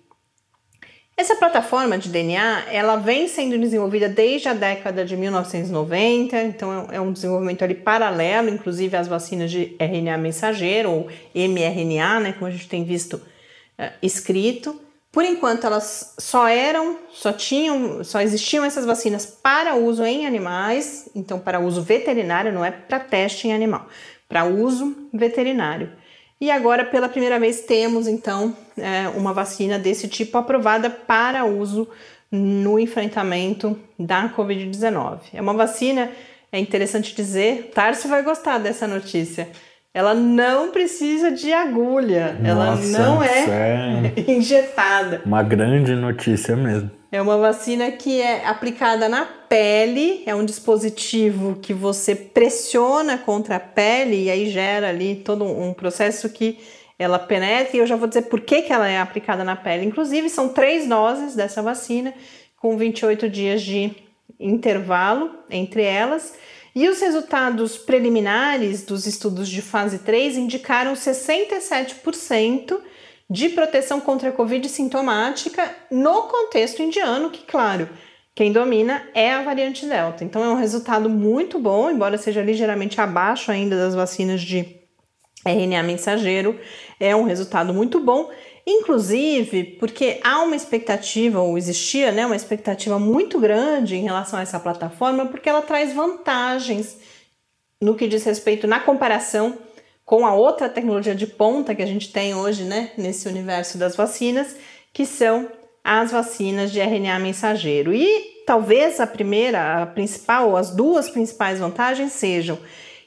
Essa plataforma de DNA, ela vem sendo desenvolvida desde a década de 1990, então é um desenvolvimento ali paralelo, inclusive às vacinas de RNA mensageiro ou mRNA, né, como a gente tem visto uh, escrito. Por enquanto, elas só eram, só tinham, só existiam essas vacinas para uso em animais, então para uso veterinário, não é para teste em animal, para uso veterinário. E agora, pela primeira vez, temos então é, uma vacina desse tipo aprovada para uso no enfrentamento da Covid-19. É uma vacina, é interessante dizer, Tarso vai gostar dessa notícia ela não precisa de agulha, Nossa, ela não é, é [laughs] injetada. Uma grande notícia mesmo. É uma vacina que é aplicada na pele, é um dispositivo que você pressiona contra a pele e aí gera ali todo um processo que ela penetra. E eu já vou dizer por que, que ela é aplicada na pele. Inclusive, são três doses dessa vacina, com 28 dias de intervalo entre elas. E os resultados preliminares dos estudos de fase 3 indicaram 67% de proteção contra a Covid sintomática no contexto indiano, que, claro, quem domina é a variante Delta. Então, é um resultado muito bom, embora seja ligeiramente abaixo ainda das vacinas de RNA mensageiro, é um resultado muito bom. Inclusive, porque há uma expectativa, ou existia né, uma expectativa muito grande em relação a essa plataforma, porque ela traz vantagens no que diz respeito na comparação com a outra tecnologia de ponta que a gente tem hoje né, nesse universo das vacinas, que são as vacinas de RNA mensageiro. E talvez a primeira, a principal, ou as duas principais vantagens sejam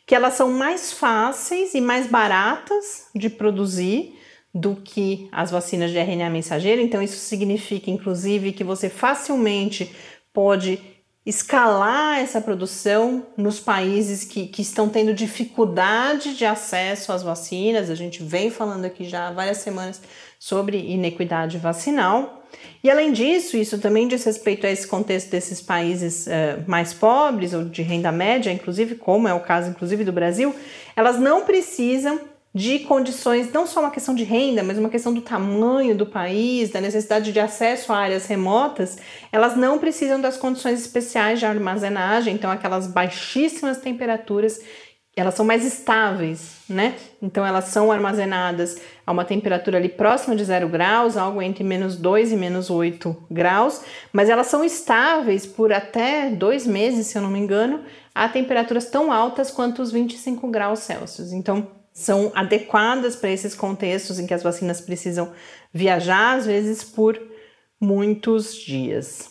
que elas são mais fáceis e mais baratas de produzir do que as vacinas de RNA mensageiro. Então, isso significa, inclusive, que você facilmente pode escalar essa produção nos países que, que estão tendo dificuldade de acesso às vacinas. A gente vem falando aqui já há várias semanas sobre inequidade vacinal. E além disso, isso também diz respeito a esse contexto desses países uh, mais pobres ou de renda média, inclusive, como é o caso inclusive do Brasil, elas não precisam de condições, não só uma questão de renda, mas uma questão do tamanho do país, da necessidade de acesso a áreas remotas, elas não precisam das condições especiais de armazenagem, então aquelas baixíssimas temperaturas elas são mais estáveis, né? Então elas são armazenadas a uma temperatura ali próxima de zero graus, algo entre menos 2 e menos 8 graus, mas elas são estáveis por até dois meses, se eu não me engano, a temperaturas tão altas quanto os 25 graus Celsius. Então são adequadas para esses contextos em que as vacinas precisam viajar, às vezes por muitos dias.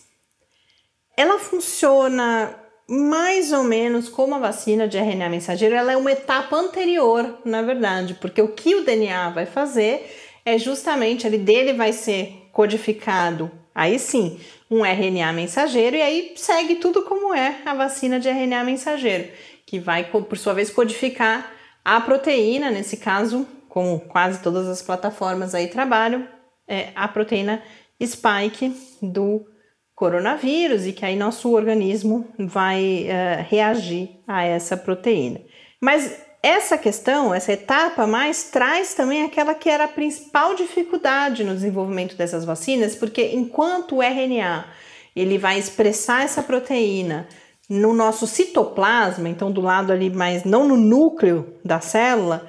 Ela funciona mais ou menos como a vacina de RNA mensageiro, ela é uma etapa anterior, na verdade, porque o que o DNA vai fazer é justamente ali dele vai ser codificado, aí sim, um RNA mensageiro e aí segue tudo como é a vacina de RNA mensageiro, que vai por sua vez codificar a proteína, nesse caso, como quase todas as plataformas aí trabalham, é a proteína spike do coronavírus e que aí nosso organismo vai uh, reagir a essa proteína. Mas essa questão, essa etapa mais traz também aquela que era a principal dificuldade no desenvolvimento dessas vacinas, porque enquanto o RNA ele vai expressar essa proteína no nosso citoplasma, então do lado ali, mas não no núcleo da célula,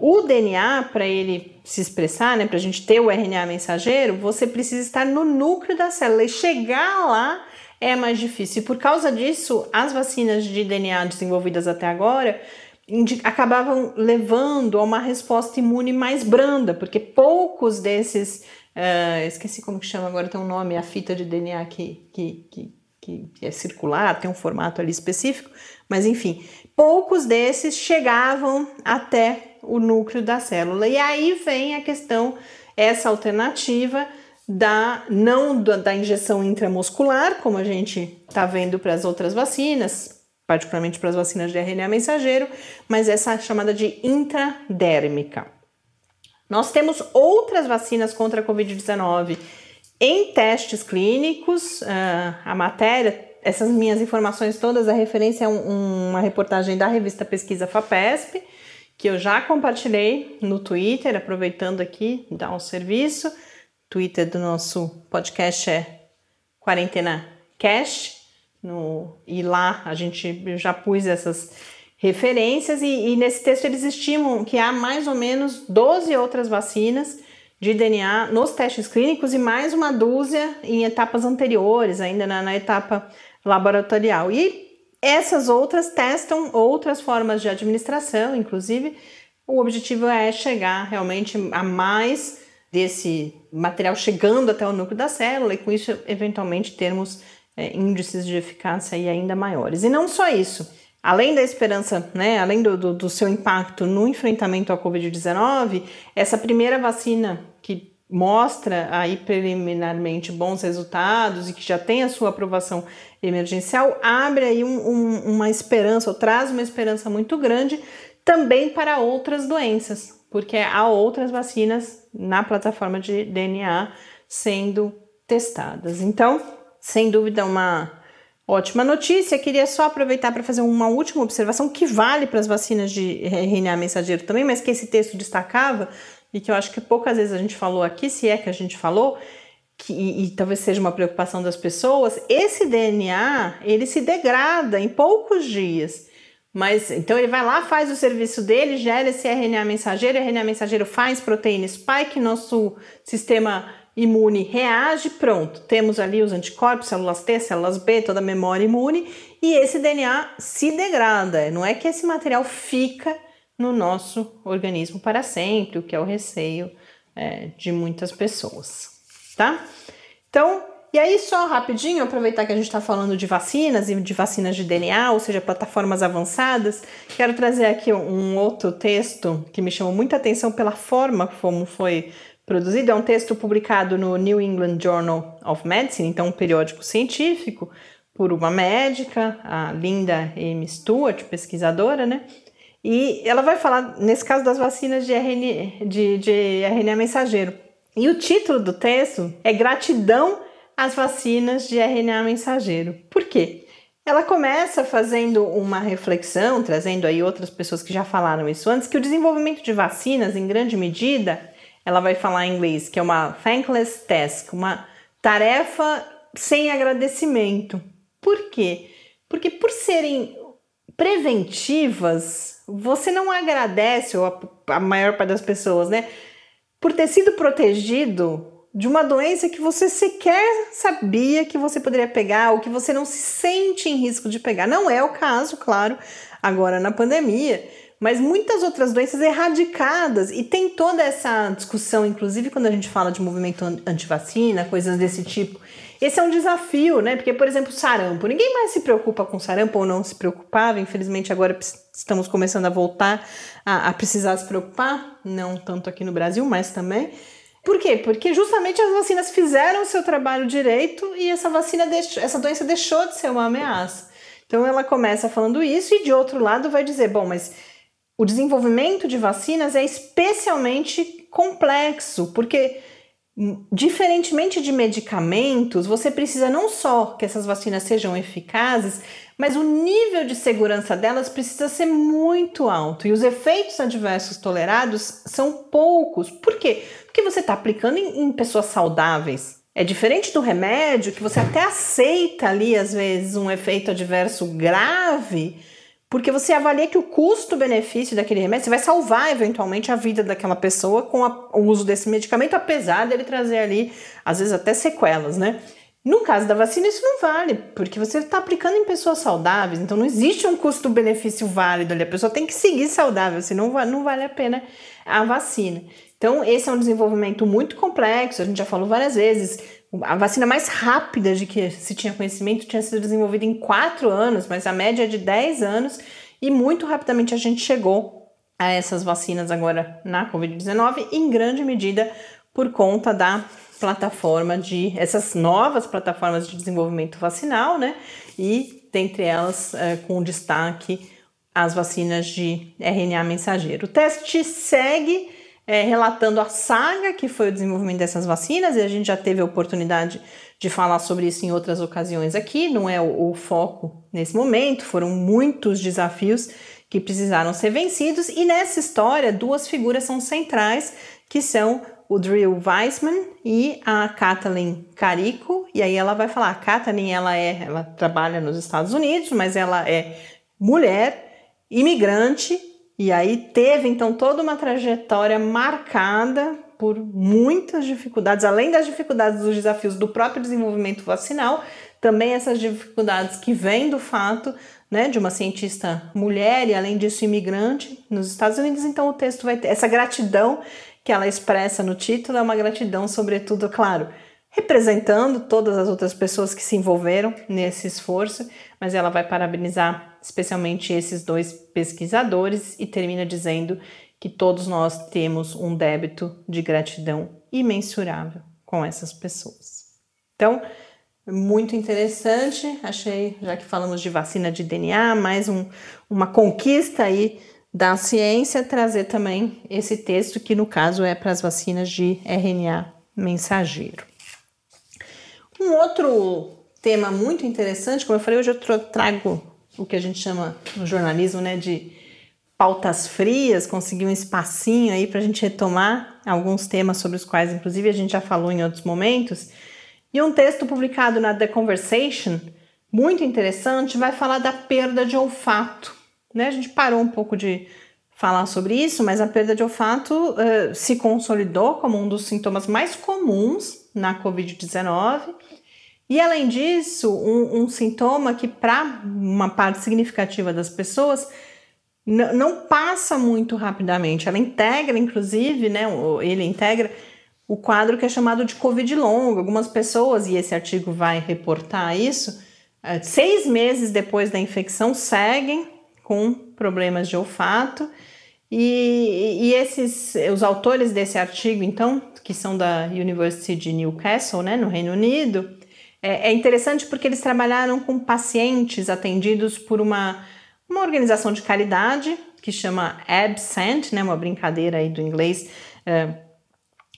o DNA, para ele se expressar, né, para a gente ter o RNA mensageiro, você precisa estar no núcleo da célula e chegar lá é mais difícil. E por causa disso, as vacinas de DNA desenvolvidas até agora acabavam levando a uma resposta imune mais branda, porque poucos desses. Uh, esqueci como que chama agora, tem um nome, a fita de DNA que, que, que, que é circular, tem um formato ali específico, mas enfim, poucos desses chegavam até o núcleo da célula. E aí vem a questão, essa alternativa da não da injeção intramuscular, como a gente está vendo para as outras vacinas, particularmente para as vacinas de RNA mensageiro, mas essa chamada de intradérmica. Nós temos outras vacinas contra a Covid-19 em testes clínicos. Uh, a matéria, essas minhas informações todas, a referência é um, uma reportagem da revista Pesquisa FAPESP, que eu já compartilhei no Twitter, aproveitando aqui, dar um serviço. Twitter do nosso podcast é Quarentena Cash. No, e lá a gente já pus essas referências, e, e nesse texto eles estimam que há mais ou menos 12 outras vacinas de DNA nos testes clínicos e mais uma dúzia em etapas anteriores, ainda na, na etapa laboratorial. E essas outras testam outras formas de administração, inclusive. O objetivo é chegar realmente a mais desse material chegando até o núcleo da célula e com isso eventualmente termos é, índices de eficácia ainda maiores. E não só isso, além da esperança, né, além do, do, do seu impacto no enfrentamento à Covid-19, essa primeira vacina que mostra aí preliminarmente bons resultados e que já tem a sua aprovação emergencial, abre aí um, um, uma esperança, ou traz uma esperança muito grande também para outras doenças, porque há outras vacinas na plataforma de DNA sendo testadas. Então, sem dúvida, uma ótima notícia. Queria só aproveitar para fazer uma última observação que vale para as vacinas de RNA mensageiro também, mas que esse texto destacava e que eu acho que poucas vezes a gente falou aqui, se é que a gente falou, que, e, e, talvez seja uma preocupação das pessoas, esse DNA ele se degrada em poucos dias. Mas então ele vai lá, faz o serviço dele, gera esse RNA mensageiro, RNA mensageiro faz proteína spike, nosso sistema imune reage, pronto. Temos ali os anticorpos, células T, células B, toda a memória imune, e esse DNA se degrada. Não é que esse material fica no nosso organismo para sempre, o que é o receio é, de muitas pessoas, tá? Então, E aí, só rapidinho, aproveitar que a gente está falando de vacinas e de vacinas de DNA, ou seja, plataformas avançadas, quero trazer aqui um outro texto que me chamou muita atenção pela forma como foi produzido. É um texto publicado no New England Journal of Medicine, então um periódico científico, por uma médica, a Linda M. Stewart, pesquisadora, né? E ela vai falar, nesse caso, das vacinas de RNA, de, de RNA mensageiro. E o título do texto é Gratidão às vacinas de RNA mensageiro. Por quê? Ela começa fazendo uma reflexão, trazendo aí outras pessoas que já falaram isso antes, que o desenvolvimento de vacinas, em grande medida, ela vai falar em inglês, que é uma thankless task, uma tarefa sem agradecimento. Por quê? Porque por serem preventivas, você não agradece, ou a, a maior parte das pessoas, né? Por ter sido protegido de uma doença que você sequer sabia que você poderia pegar ou que você não se sente em risco de pegar. Não é o caso, claro, agora na pandemia, mas muitas outras doenças erradicadas e tem toda essa discussão, inclusive quando a gente fala de movimento anti-vacina, coisas desse tipo. Esse é um desafio, né? Porque, por exemplo, sarampo. Ninguém mais se preocupa com sarampo ou não se preocupava. Infelizmente, agora estamos começando a voltar a, a precisar se preocupar. Não tanto aqui no Brasil, mas também. Por quê? Porque justamente as vacinas fizeram o seu trabalho direito e essa vacina, deixou, essa doença deixou de ser uma ameaça. Então ela começa falando isso e de outro lado vai dizer, bom, mas o desenvolvimento de vacinas é especialmente complexo, porque Diferentemente de medicamentos, você precisa não só que essas vacinas sejam eficazes, mas o nível de segurança delas precisa ser muito alto e os efeitos adversos tolerados são poucos. Por quê? Porque você está aplicando em, em pessoas saudáveis. É diferente do remédio que você até aceita ali, às vezes, um efeito adverso grave porque você avalia que o custo-benefício daquele remédio, você vai salvar eventualmente a vida daquela pessoa com a, o uso desse medicamento, apesar dele trazer ali, às vezes, até sequelas, né? No caso da vacina, isso não vale, porque você está aplicando em pessoas saudáveis, então não existe um custo-benefício válido ali. A pessoa tem que seguir saudável, senão não vale a pena a vacina. Então, esse é um desenvolvimento muito complexo, a gente já falou várias vezes. A vacina mais rápida de que se tinha conhecimento tinha sido desenvolvida em 4 anos, mas a média é de 10 anos, e muito rapidamente a gente chegou a essas vacinas agora na Covid-19, em grande medida por conta da plataforma de essas novas plataformas de desenvolvimento vacinal, né? E dentre elas, é, com destaque as vacinas de RNA mensageiro. O teste segue é, relatando a saga que foi o desenvolvimento dessas vacinas, e a gente já teve a oportunidade de falar sobre isso em outras ocasiões aqui, não é o, o foco nesse momento, foram muitos desafios que precisaram ser vencidos, e nessa história, duas figuras são centrais, que são o Drill Weissman e a Kathleen Carico, e aí ela vai falar, a Kathleen, ela é, ela trabalha nos Estados Unidos, mas ela é mulher, imigrante, e aí teve então toda uma trajetória marcada por muitas dificuldades, além das dificuldades dos desafios do próprio desenvolvimento vacinal, também essas dificuldades que vêm do fato né, de uma cientista mulher e além disso imigrante nos Estados Unidos. Então o texto vai ter essa gratidão que ela expressa no título é uma gratidão, sobretudo, claro, representando todas as outras pessoas que se envolveram nesse esforço, mas ela vai parabenizar especialmente esses dois pesquisadores e termina dizendo que todos nós temos um débito de gratidão imensurável com essas pessoas. Então, muito interessante, achei, já que falamos de vacina de DNA, mais um, uma conquista aí da ciência, trazer também esse texto que no caso é para as vacinas de RNA mensageiro. Um outro tema muito interessante, como eu falei, hoje eu trago o que a gente chama no jornalismo né, de pautas frias, conseguir um espacinho aí para a gente retomar alguns temas sobre os quais, inclusive, a gente já falou em outros momentos. E um texto publicado na The Conversation, muito interessante, vai falar da perda de olfato. Né? A gente parou um pouco de falar sobre isso, mas a perda de olfato uh, se consolidou como um dos sintomas mais comuns na Covid-19 e além disso, um, um sintoma que para uma parte significativa das pessoas não passa muito rapidamente. Ela integra, inclusive, né? Ele integra o quadro que é chamado de Covid longo. Algumas pessoas, e esse artigo vai reportar isso, é, seis meses depois da infecção seguem com problemas de olfato. E, e esses, os autores desse artigo, então, que são da University de Newcastle, né, no Reino Unido, é, é interessante porque eles trabalharam com pacientes atendidos por uma, uma organização de caridade que chama Absent, né, uma brincadeira aí do inglês é,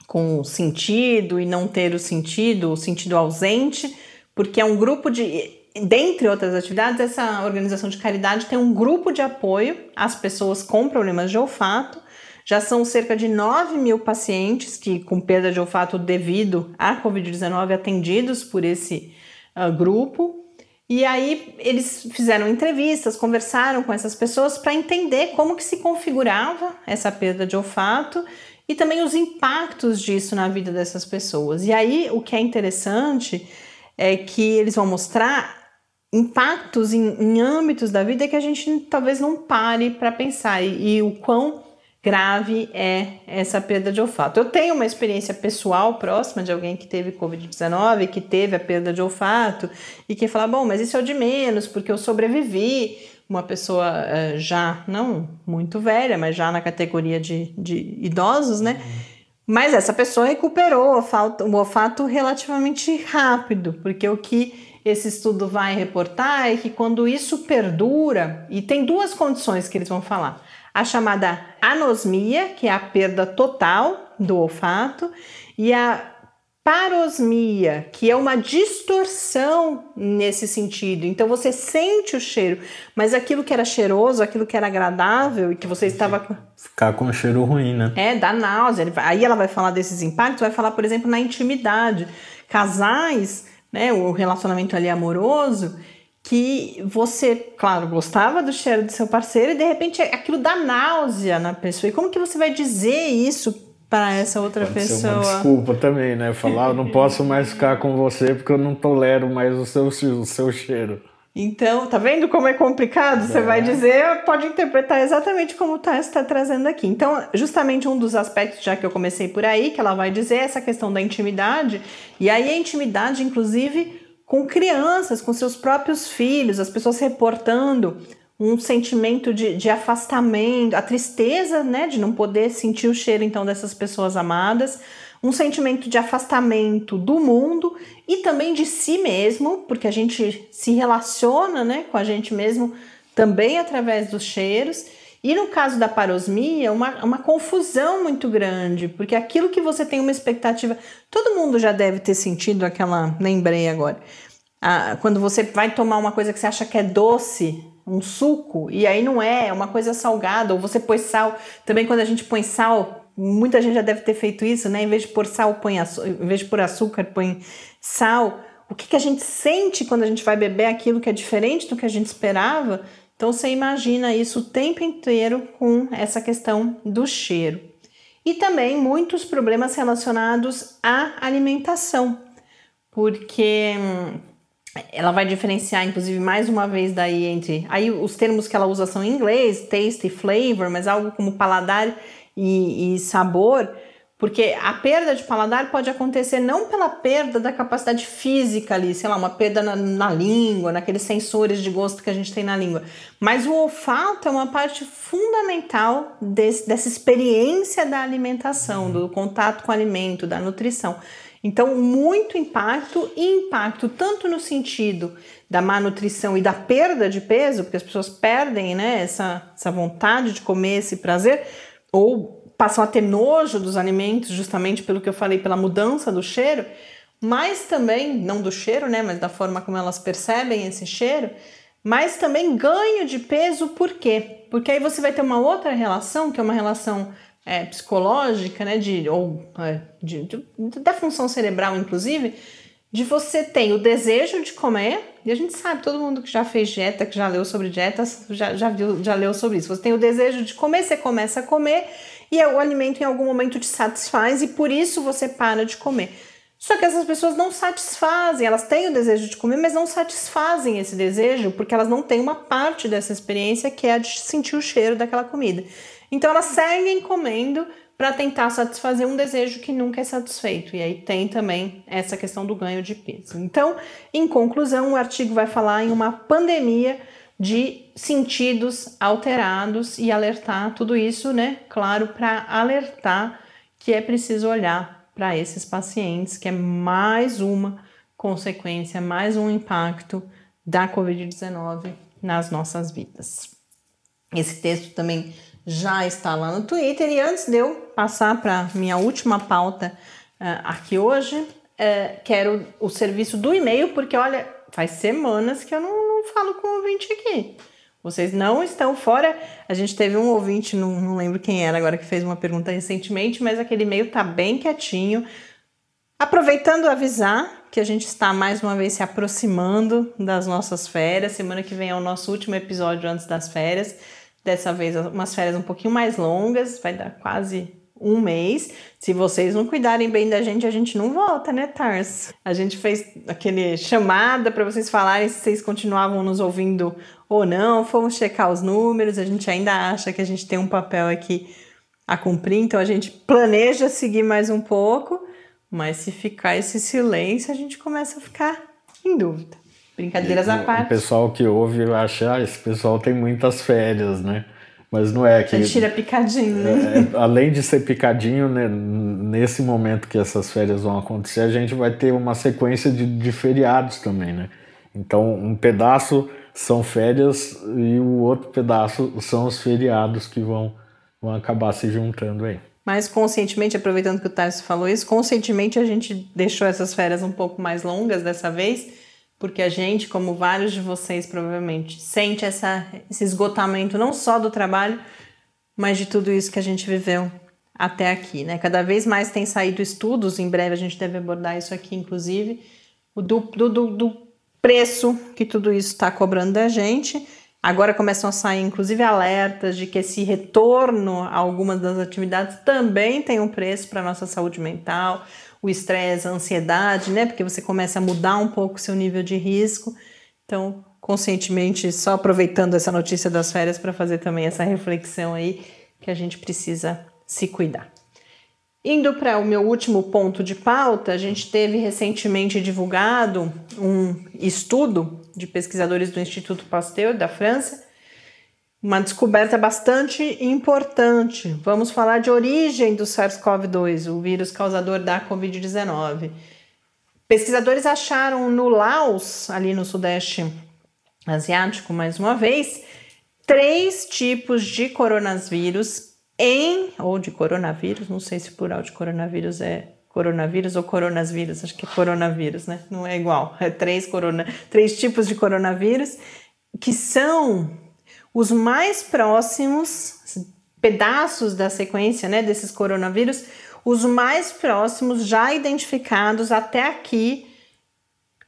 com sentido e não ter o sentido, o sentido ausente, porque é um grupo de dentre outras atividades, essa organização de caridade tem um grupo de apoio às pessoas com problemas de olfato. Já são cerca de 9 mil pacientes que com perda de olfato devido à Covid-19 atendidos por esse uh, grupo. E aí eles fizeram entrevistas, conversaram com essas pessoas para entender como que se configurava essa perda de olfato e também os impactos disso na vida dessas pessoas. E aí o que é interessante é que eles vão mostrar impactos em, em, âmbitos da vida que a gente talvez não pare para pensar e, e, o quão grave é essa perda de olfato. Eu tenho uma experiência pessoal próxima de alguém que teve Covid-19, que teve a perda de olfato e que fala: bom, mas isso é o de menos, porque eu sobrevivi. Uma pessoa uh, já, não muito velha, mas já na categoria de, de idosos, né? Mas essa pessoa recuperou o olfato relativamente rápido, porque o que esse estudo vai reportar é que quando isso perdura, e tem duas condições que eles vão falar: a chamada anosmia, que é a perda total do olfato, e a parosmia, que é uma distorção nesse sentido. Então você sente o cheiro, mas aquilo que era cheiroso, aquilo que era agradável e que você estava ficar com um cheiro ruim, né? É, dá náusea. Aí ela vai falar desses impactos, vai falar, por exemplo, na intimidade. Casais né, o relacionamento ali amoroso, que você, claro, gostava do cheiro do seu parceiro e de repente aquilo dá náusea na pessoa. E como que você vai dizer isso para essa outra Pode pessoa? Ser uma desculpa também, né? Falar, eu não posso mais ficar com você porque eu não tolero mais o seu, o seu cheiro. Então, tá vendo como é complicado? Você é. vai dizer, pode interpretar exatamente como o Tess está trazendo aqui. Então, justamente um dos aspectos, já que eu comecei por aí, que ela vai dizer, é essa questão da intimidade. E aí a intimidade, inclusive, com crianças, com seus próprios filhos, as pessoas reportando um sentimento de, de afastamento, a tristeza, né, de não poder sentir o cheiro, então, dessas pessoas amadas um sentimento de afastamento do mundo e também de si mesmo, porque a gente se relaciona né, com a gente mesmo também através dos cheiros. E no caso da parosmia, uma, uma confusão muito grande, porque aquilo que você tem uma expectativa. Todo mundo já deve ter sentido aquela. Lembrei agora. Quando você vai tomar uma coisa que você acha que é doce, um suco, e aí não é, é uma coisa salgada, ou você põe sal. Também quando a gente põe sal, muita gente já deve ter feito isso, né? Em vez de pôr sal, põe em vez de pôr açúcar, põe sal. O que, que a gente sente quando a gente vai beber aquilo que é diferente do que a gente esperava? Então você imagina isso o tempo inteiro com essa questão do cheiro. E também muitos problemas relacionados à alimentação, porque hum, ela vai diferenciar, inclusive, mais uma vez daí entre. Aí os termos que ela usa são em inglês, taste e flavor, mas algo como paladar e, e sabor, porque a perda de paladar pode acontecer não pela perda da capacidade física ali, sei lá, uma perda na, na, língua, naqueles sensores de gosto que a gente tem na língua, mas o olfato é uma parte fundamental desse, dessa experiência da alimentação, do contato com o alimento, da nutrição. Então, muito impacto e impacto tanto no sentido da má nutrição e da perda de peso, porque as pessoas perdem né, essa, essa vontade de comer, esse prazer, ou passam a ter nojo dos alimentos, justamente pelo que eu falei, pela mudança do cheiro, mas também, não do cheiro, né, mas da forma como elas percebem esse cheiro, mas também ganho de peso, por quê? Porque aí você vai ter uma outra relação, que é uma relação é, psicológica, né, de, ou é, de, de, da função cerebral, inclusive, de você ter o desejo de comer, e a gente sabe, todo mundo que já fez dieta, que já leu sobre dietas, já, já, viu, já leu sobre isso. Você tem o desejo de comer, você começa a comer e o alimento em algum momento te satisfaz e por isso você para de comer. Só que essas pessoas não satisfazem, elas têm o desejo de comer, mas não satisfazem esse desejo porque elas não têm uma parte dessa experiência que é a de sentir o cheiro daquela comida. Então elas seguem comendo para tentar satisfazer um desejo que nunca é satisfeito. E aí tem também essa questão do ganho de peso. Então, em conclusão, o artigo vai falar em uma pandemia de sentidos alterados e alertar tudo isso, né? Claro, para alertar que é preciso olhar para esses pacientes, que é mais uma consequência, mais um impacto da Covid-19 nas nossas vidas. Esse texto também já está lá no Twitter. E antes de eu passar para minha última pauta uh, aqui hoje, uh, quero o serviço do e-mail, porque olha, faz semanas que eu não, não falo com o ouvinte aqui. Vocês não estão fora. A gente teve um ouvinte, não, não lembro quem era agora, que fez uma pergunta recentemente, mas aquele e-mail tá bem quietinho. Aproveitando avisar que a gente está mais uma vez se aproximando das nossas férias. Semana que vem é o nosso último episódio antes das férias. Dessa vez, umas férias um pouquinho mais longas, vai dar quase um mês. Se vocês não cuidarem bem da gente, a gente não volta, né, Tars? A gente fez aquele chamada para vocês falarem se vocês continuavam nos ouvindo ou não. Fomos checar os números, a gente ainda acha que a gente tem um papel aqui a cumprir, então a gente planeja seguir mais um pouco, mas se ficar esse silêncio, a gente começa a ficar em dúvida. Brincadeiras e, à parte. O pessoal que ouve acha, ah, esse pessoal tem muitas férias, né? Mas não é que. Tira picadinho, né? É, além de ser picadinho, né, nesse momento que essas férias vão acontecer, a gente vai ter uma sequência de, de feriados também, né? Então, um pedaço são férias e o outro pedaço são os feriados que vão, vão acabar se juntando aí. Mas conscientemente, aproveitando que o Tarso falou isso, conscientemente a gente deixou essas férias um pouco mais longas dessa vez porque a gente, como vários de vocês provavelmente, sente essa, esse esgotamento não só do trabalho, mas de tudo isso que a gente viveu até aqui, né? Cada vez mais tem saído estudos, em breve a gente deve abordar isso aqui, inclusive, do, do, do preço que tudo isso está cobrando da gente. Agora começam a sair, inclusive, alertas de que esse retorno a algumas das atividades também tem um preço para a nossa saúde mental, o estresse, a ansiedade, né? Porque você começa a mudar um pouco o seu nível de risco. Então, conscientemente, só aproveitando essa notícia das férias para fazer também essa reflexão aí que a gente precisa se cuidar. Indo para o meu último ponto de pauta, a gente teve recentemente divulgado um estudo de pesquisadores do Instituto Pasteur da França uma descoberta bastante importante. Vamos falar de origem do SARS-CoV-2, o vírus causador da Covid-19. Pesquisadores acharam no Laos, ali no Sudeste Asiático, mais uma vez, três tipos de coronavírus em, ou de coronavírus, não sei se plural de coronavírus é coronavírus ou coronavírus, acho que é coronavírus, né? Não é igual, é três, corona, três tipos de coronavírus que são os mais próximos, pedaços da sequência né, desses coronavírus, os mais próximos já identificados até aqui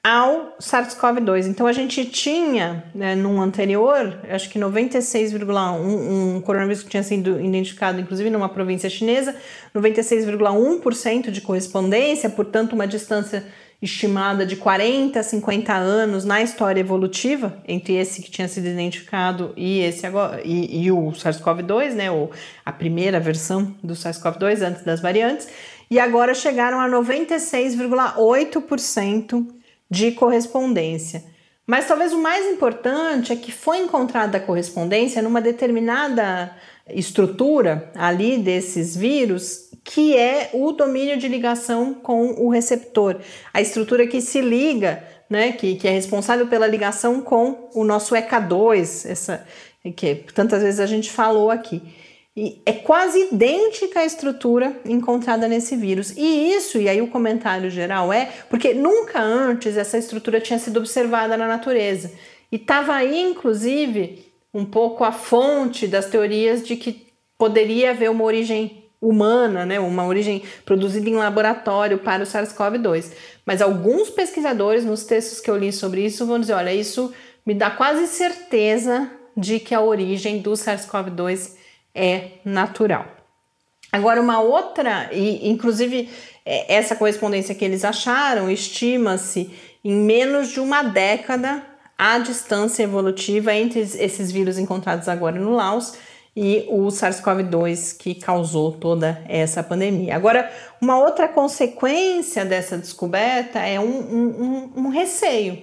ao SARS-CoV-2. Então a gente tinha, né, num anterior, acho que 96,1, um coronavírus que tinha sido identificado inclusive numa província chinesa, 96,1% de correspondência, portanto uma distância estimada de 40 a 50 anos na história evolutiva entre esse que tinha sido identificado e esse agora e, e o SARS-CoV-2, né, ou a primeira versão do SARS-CoV-2 antes das variantes, e agora chegaram a 96,8% de correspondência. Mas talvez o mais importante é que foi encontrada a correspondência numa determinada estrutura ali desses vírus que é o domínio de ligação com o receptor, a estrutura que se liga, né, que, que é responsável pela ligação com o nosso ECA2, essa que tantas vezes a gente falou aqui. E é quase idêntica à estrutura encontrada nesse vírus. E isso, e aí o comentário geral é porque nunca antes essa estrutura tinha sido observada na natureza. E estava aí, inclusive, um pouco a fonte das teorias de que poderia haver uma origem humana, né, uma origem produzida em laboratório para o SARS-CoV-2. Mas alguns pesquisadores, nos textos que eu li sobre isso, vão dizer: olha, isso me dá quase certeza de que a origem do SARS-CoV-2 é natural. Agora, uma outra, e inclusive é, essa correspondência que eles acharam, estima-se em menos de uma década a distância evolutiva entre esses vírus encontrados agora no Laos e o SARS-CoV-2 que causou toda essa pandemia. Agora, uma outra consequência dessa descoberta é um, um, um receio,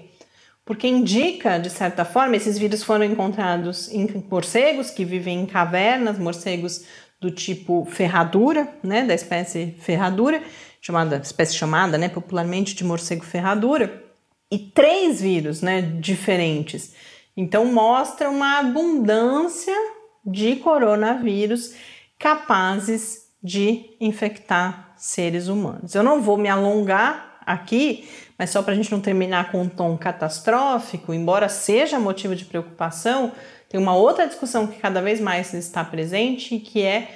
porque indica, de certa forma, esses vírus foram encontrados em morcegos que vivem em cavernas, morcegos do tipo ferradura, né, da espécie ferradura, chamada espécie chamada, né, popularmente de morcego ferradura, e três vírus, né, diferentes. Então mostra uma abundância de coronavírus capazes de infectar seres humanos. Eu não vou me alongar aqui, mas só para a gente não terminar com um tom catastrófico, embora seja motivo de preocupação, tem uma outra discussão que cada vez mais está presente, que é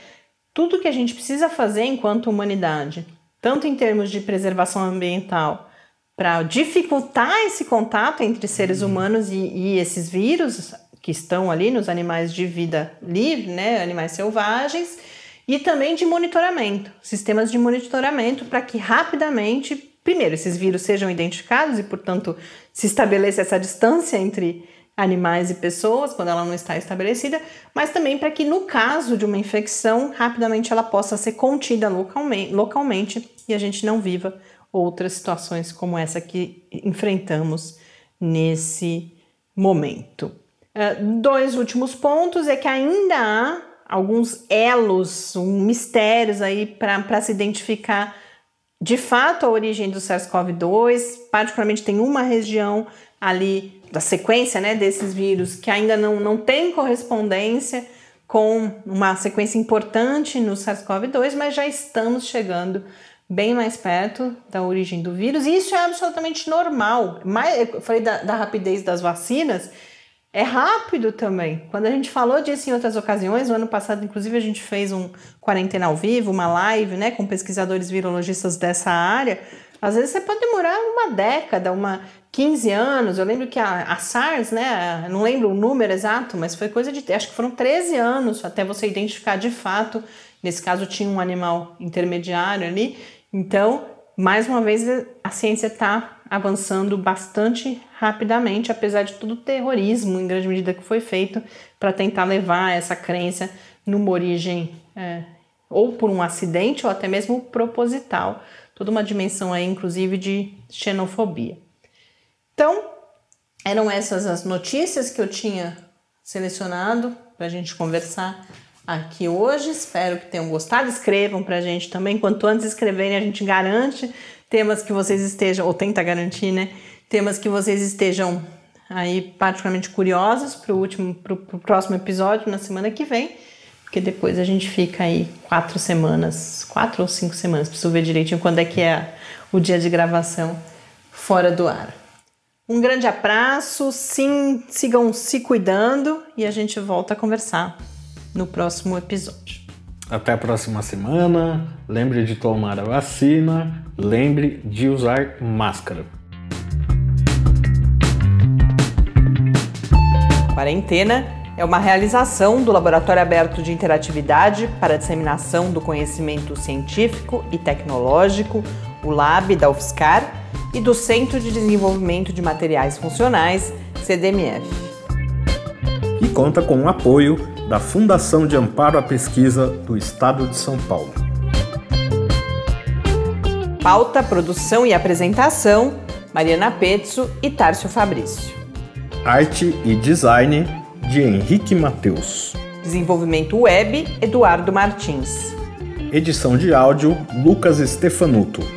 tudo que a gente precisa fazer enquanto humanidade, tanto em termos de preservação ambiental, para dificultar esse contato entre seres humanos e, e esses vírus, que estão ali nos animais de vida livre, né, animais selvagens, e também de monitoramento, sistemas de monitoramento para que rapidamente, primeiro, esses vírus sejam identificados e, portanto, se estabeleça essa distância entre animais e pessoas quando ela não está estabelecida, mas também para que no caso de uma infecção, rapidamente ela possa ser contida localmente, localmente e a gente não viva outras situações como essa que enfrentamos nesse momento. Uh, dois últimos pontos é que ainda há alguns elos, um, mistérios aí para se identificar de fato a origem do SARS-CoV-2. Particularmente tem uma região ali da sequência né, desses vírus que ainda não, não tem correspondência com uma sequência importante no SARS-CoV-2, mas já estamos chegando bem mais perto da origem do vírus, e isso é absolutamente normal. eu falei da, da rapidez das vacinas, é rápido também. Quando a gente falou disso em outras ocasiões, no ano passado, inclusive, a gente fez um quarentena ao vivo, uma live, né, com pesquisadores virologistas dessa área. Às vezes você pode demorar uma década, uma 15 anos. Eu lembro que a, a SARS, né, não lembro o número exato, mas foi coisa de, acho que foram 13 anos até você identificar de fato. Nesse caso tinha um animal intermediário ali. Então, mais uma vez, a ciência está avançando bastante rapidamente, apesar de todo o terrorismo, em grande medida, que foi feito para tentar levar essa crença numa origem é, ou por um acidente ou até mesmo proposital, toda uma dimensão aí, inclusive, de xenofobia. Então, eram essas as notícias que eu tinha selecionado para a gente conversar aqui hoje. Espero que tenham gostado. Escrevam para a gente também. Quanto antes escreverem, a gente garante temas que vocês estejam, ou tenta garantir, né? Temas que vocês estejam aí particularmente curiosos para o último, para o próximo episódio na semana que vem, porque depois a gente fica aí quatro semanas, quatro ou cinco semanas, preciso ver direitinho quando é que é o dia de gravação fora do ar. Um grande abraço, sim, sigam se cuidando e a gente volta a conversar no próximo episódio. Até a próxima semana. Lembre de tomar a vacina. Lembre de usar máscara. Quarentena é uma realização do Laboratório Aberto de Interatividade para a Disseminação do Conhecimento Científico e Tecnológico, o LAB da UFSCar, e do Centro de Desenvolvimento de Materiais Funcionais, CDMF. E conta com o apoio da Fundação de Amparo à Pesquisa do Estado de São Paulo. Pauta, produção e apresentação: Mariana Pezzo e Tárcio Fabrício. Arte e design de Henrique Mateus. Desenvolvimento web: Eduardo Martins. Edição de áudio: Lucas Stefanuto.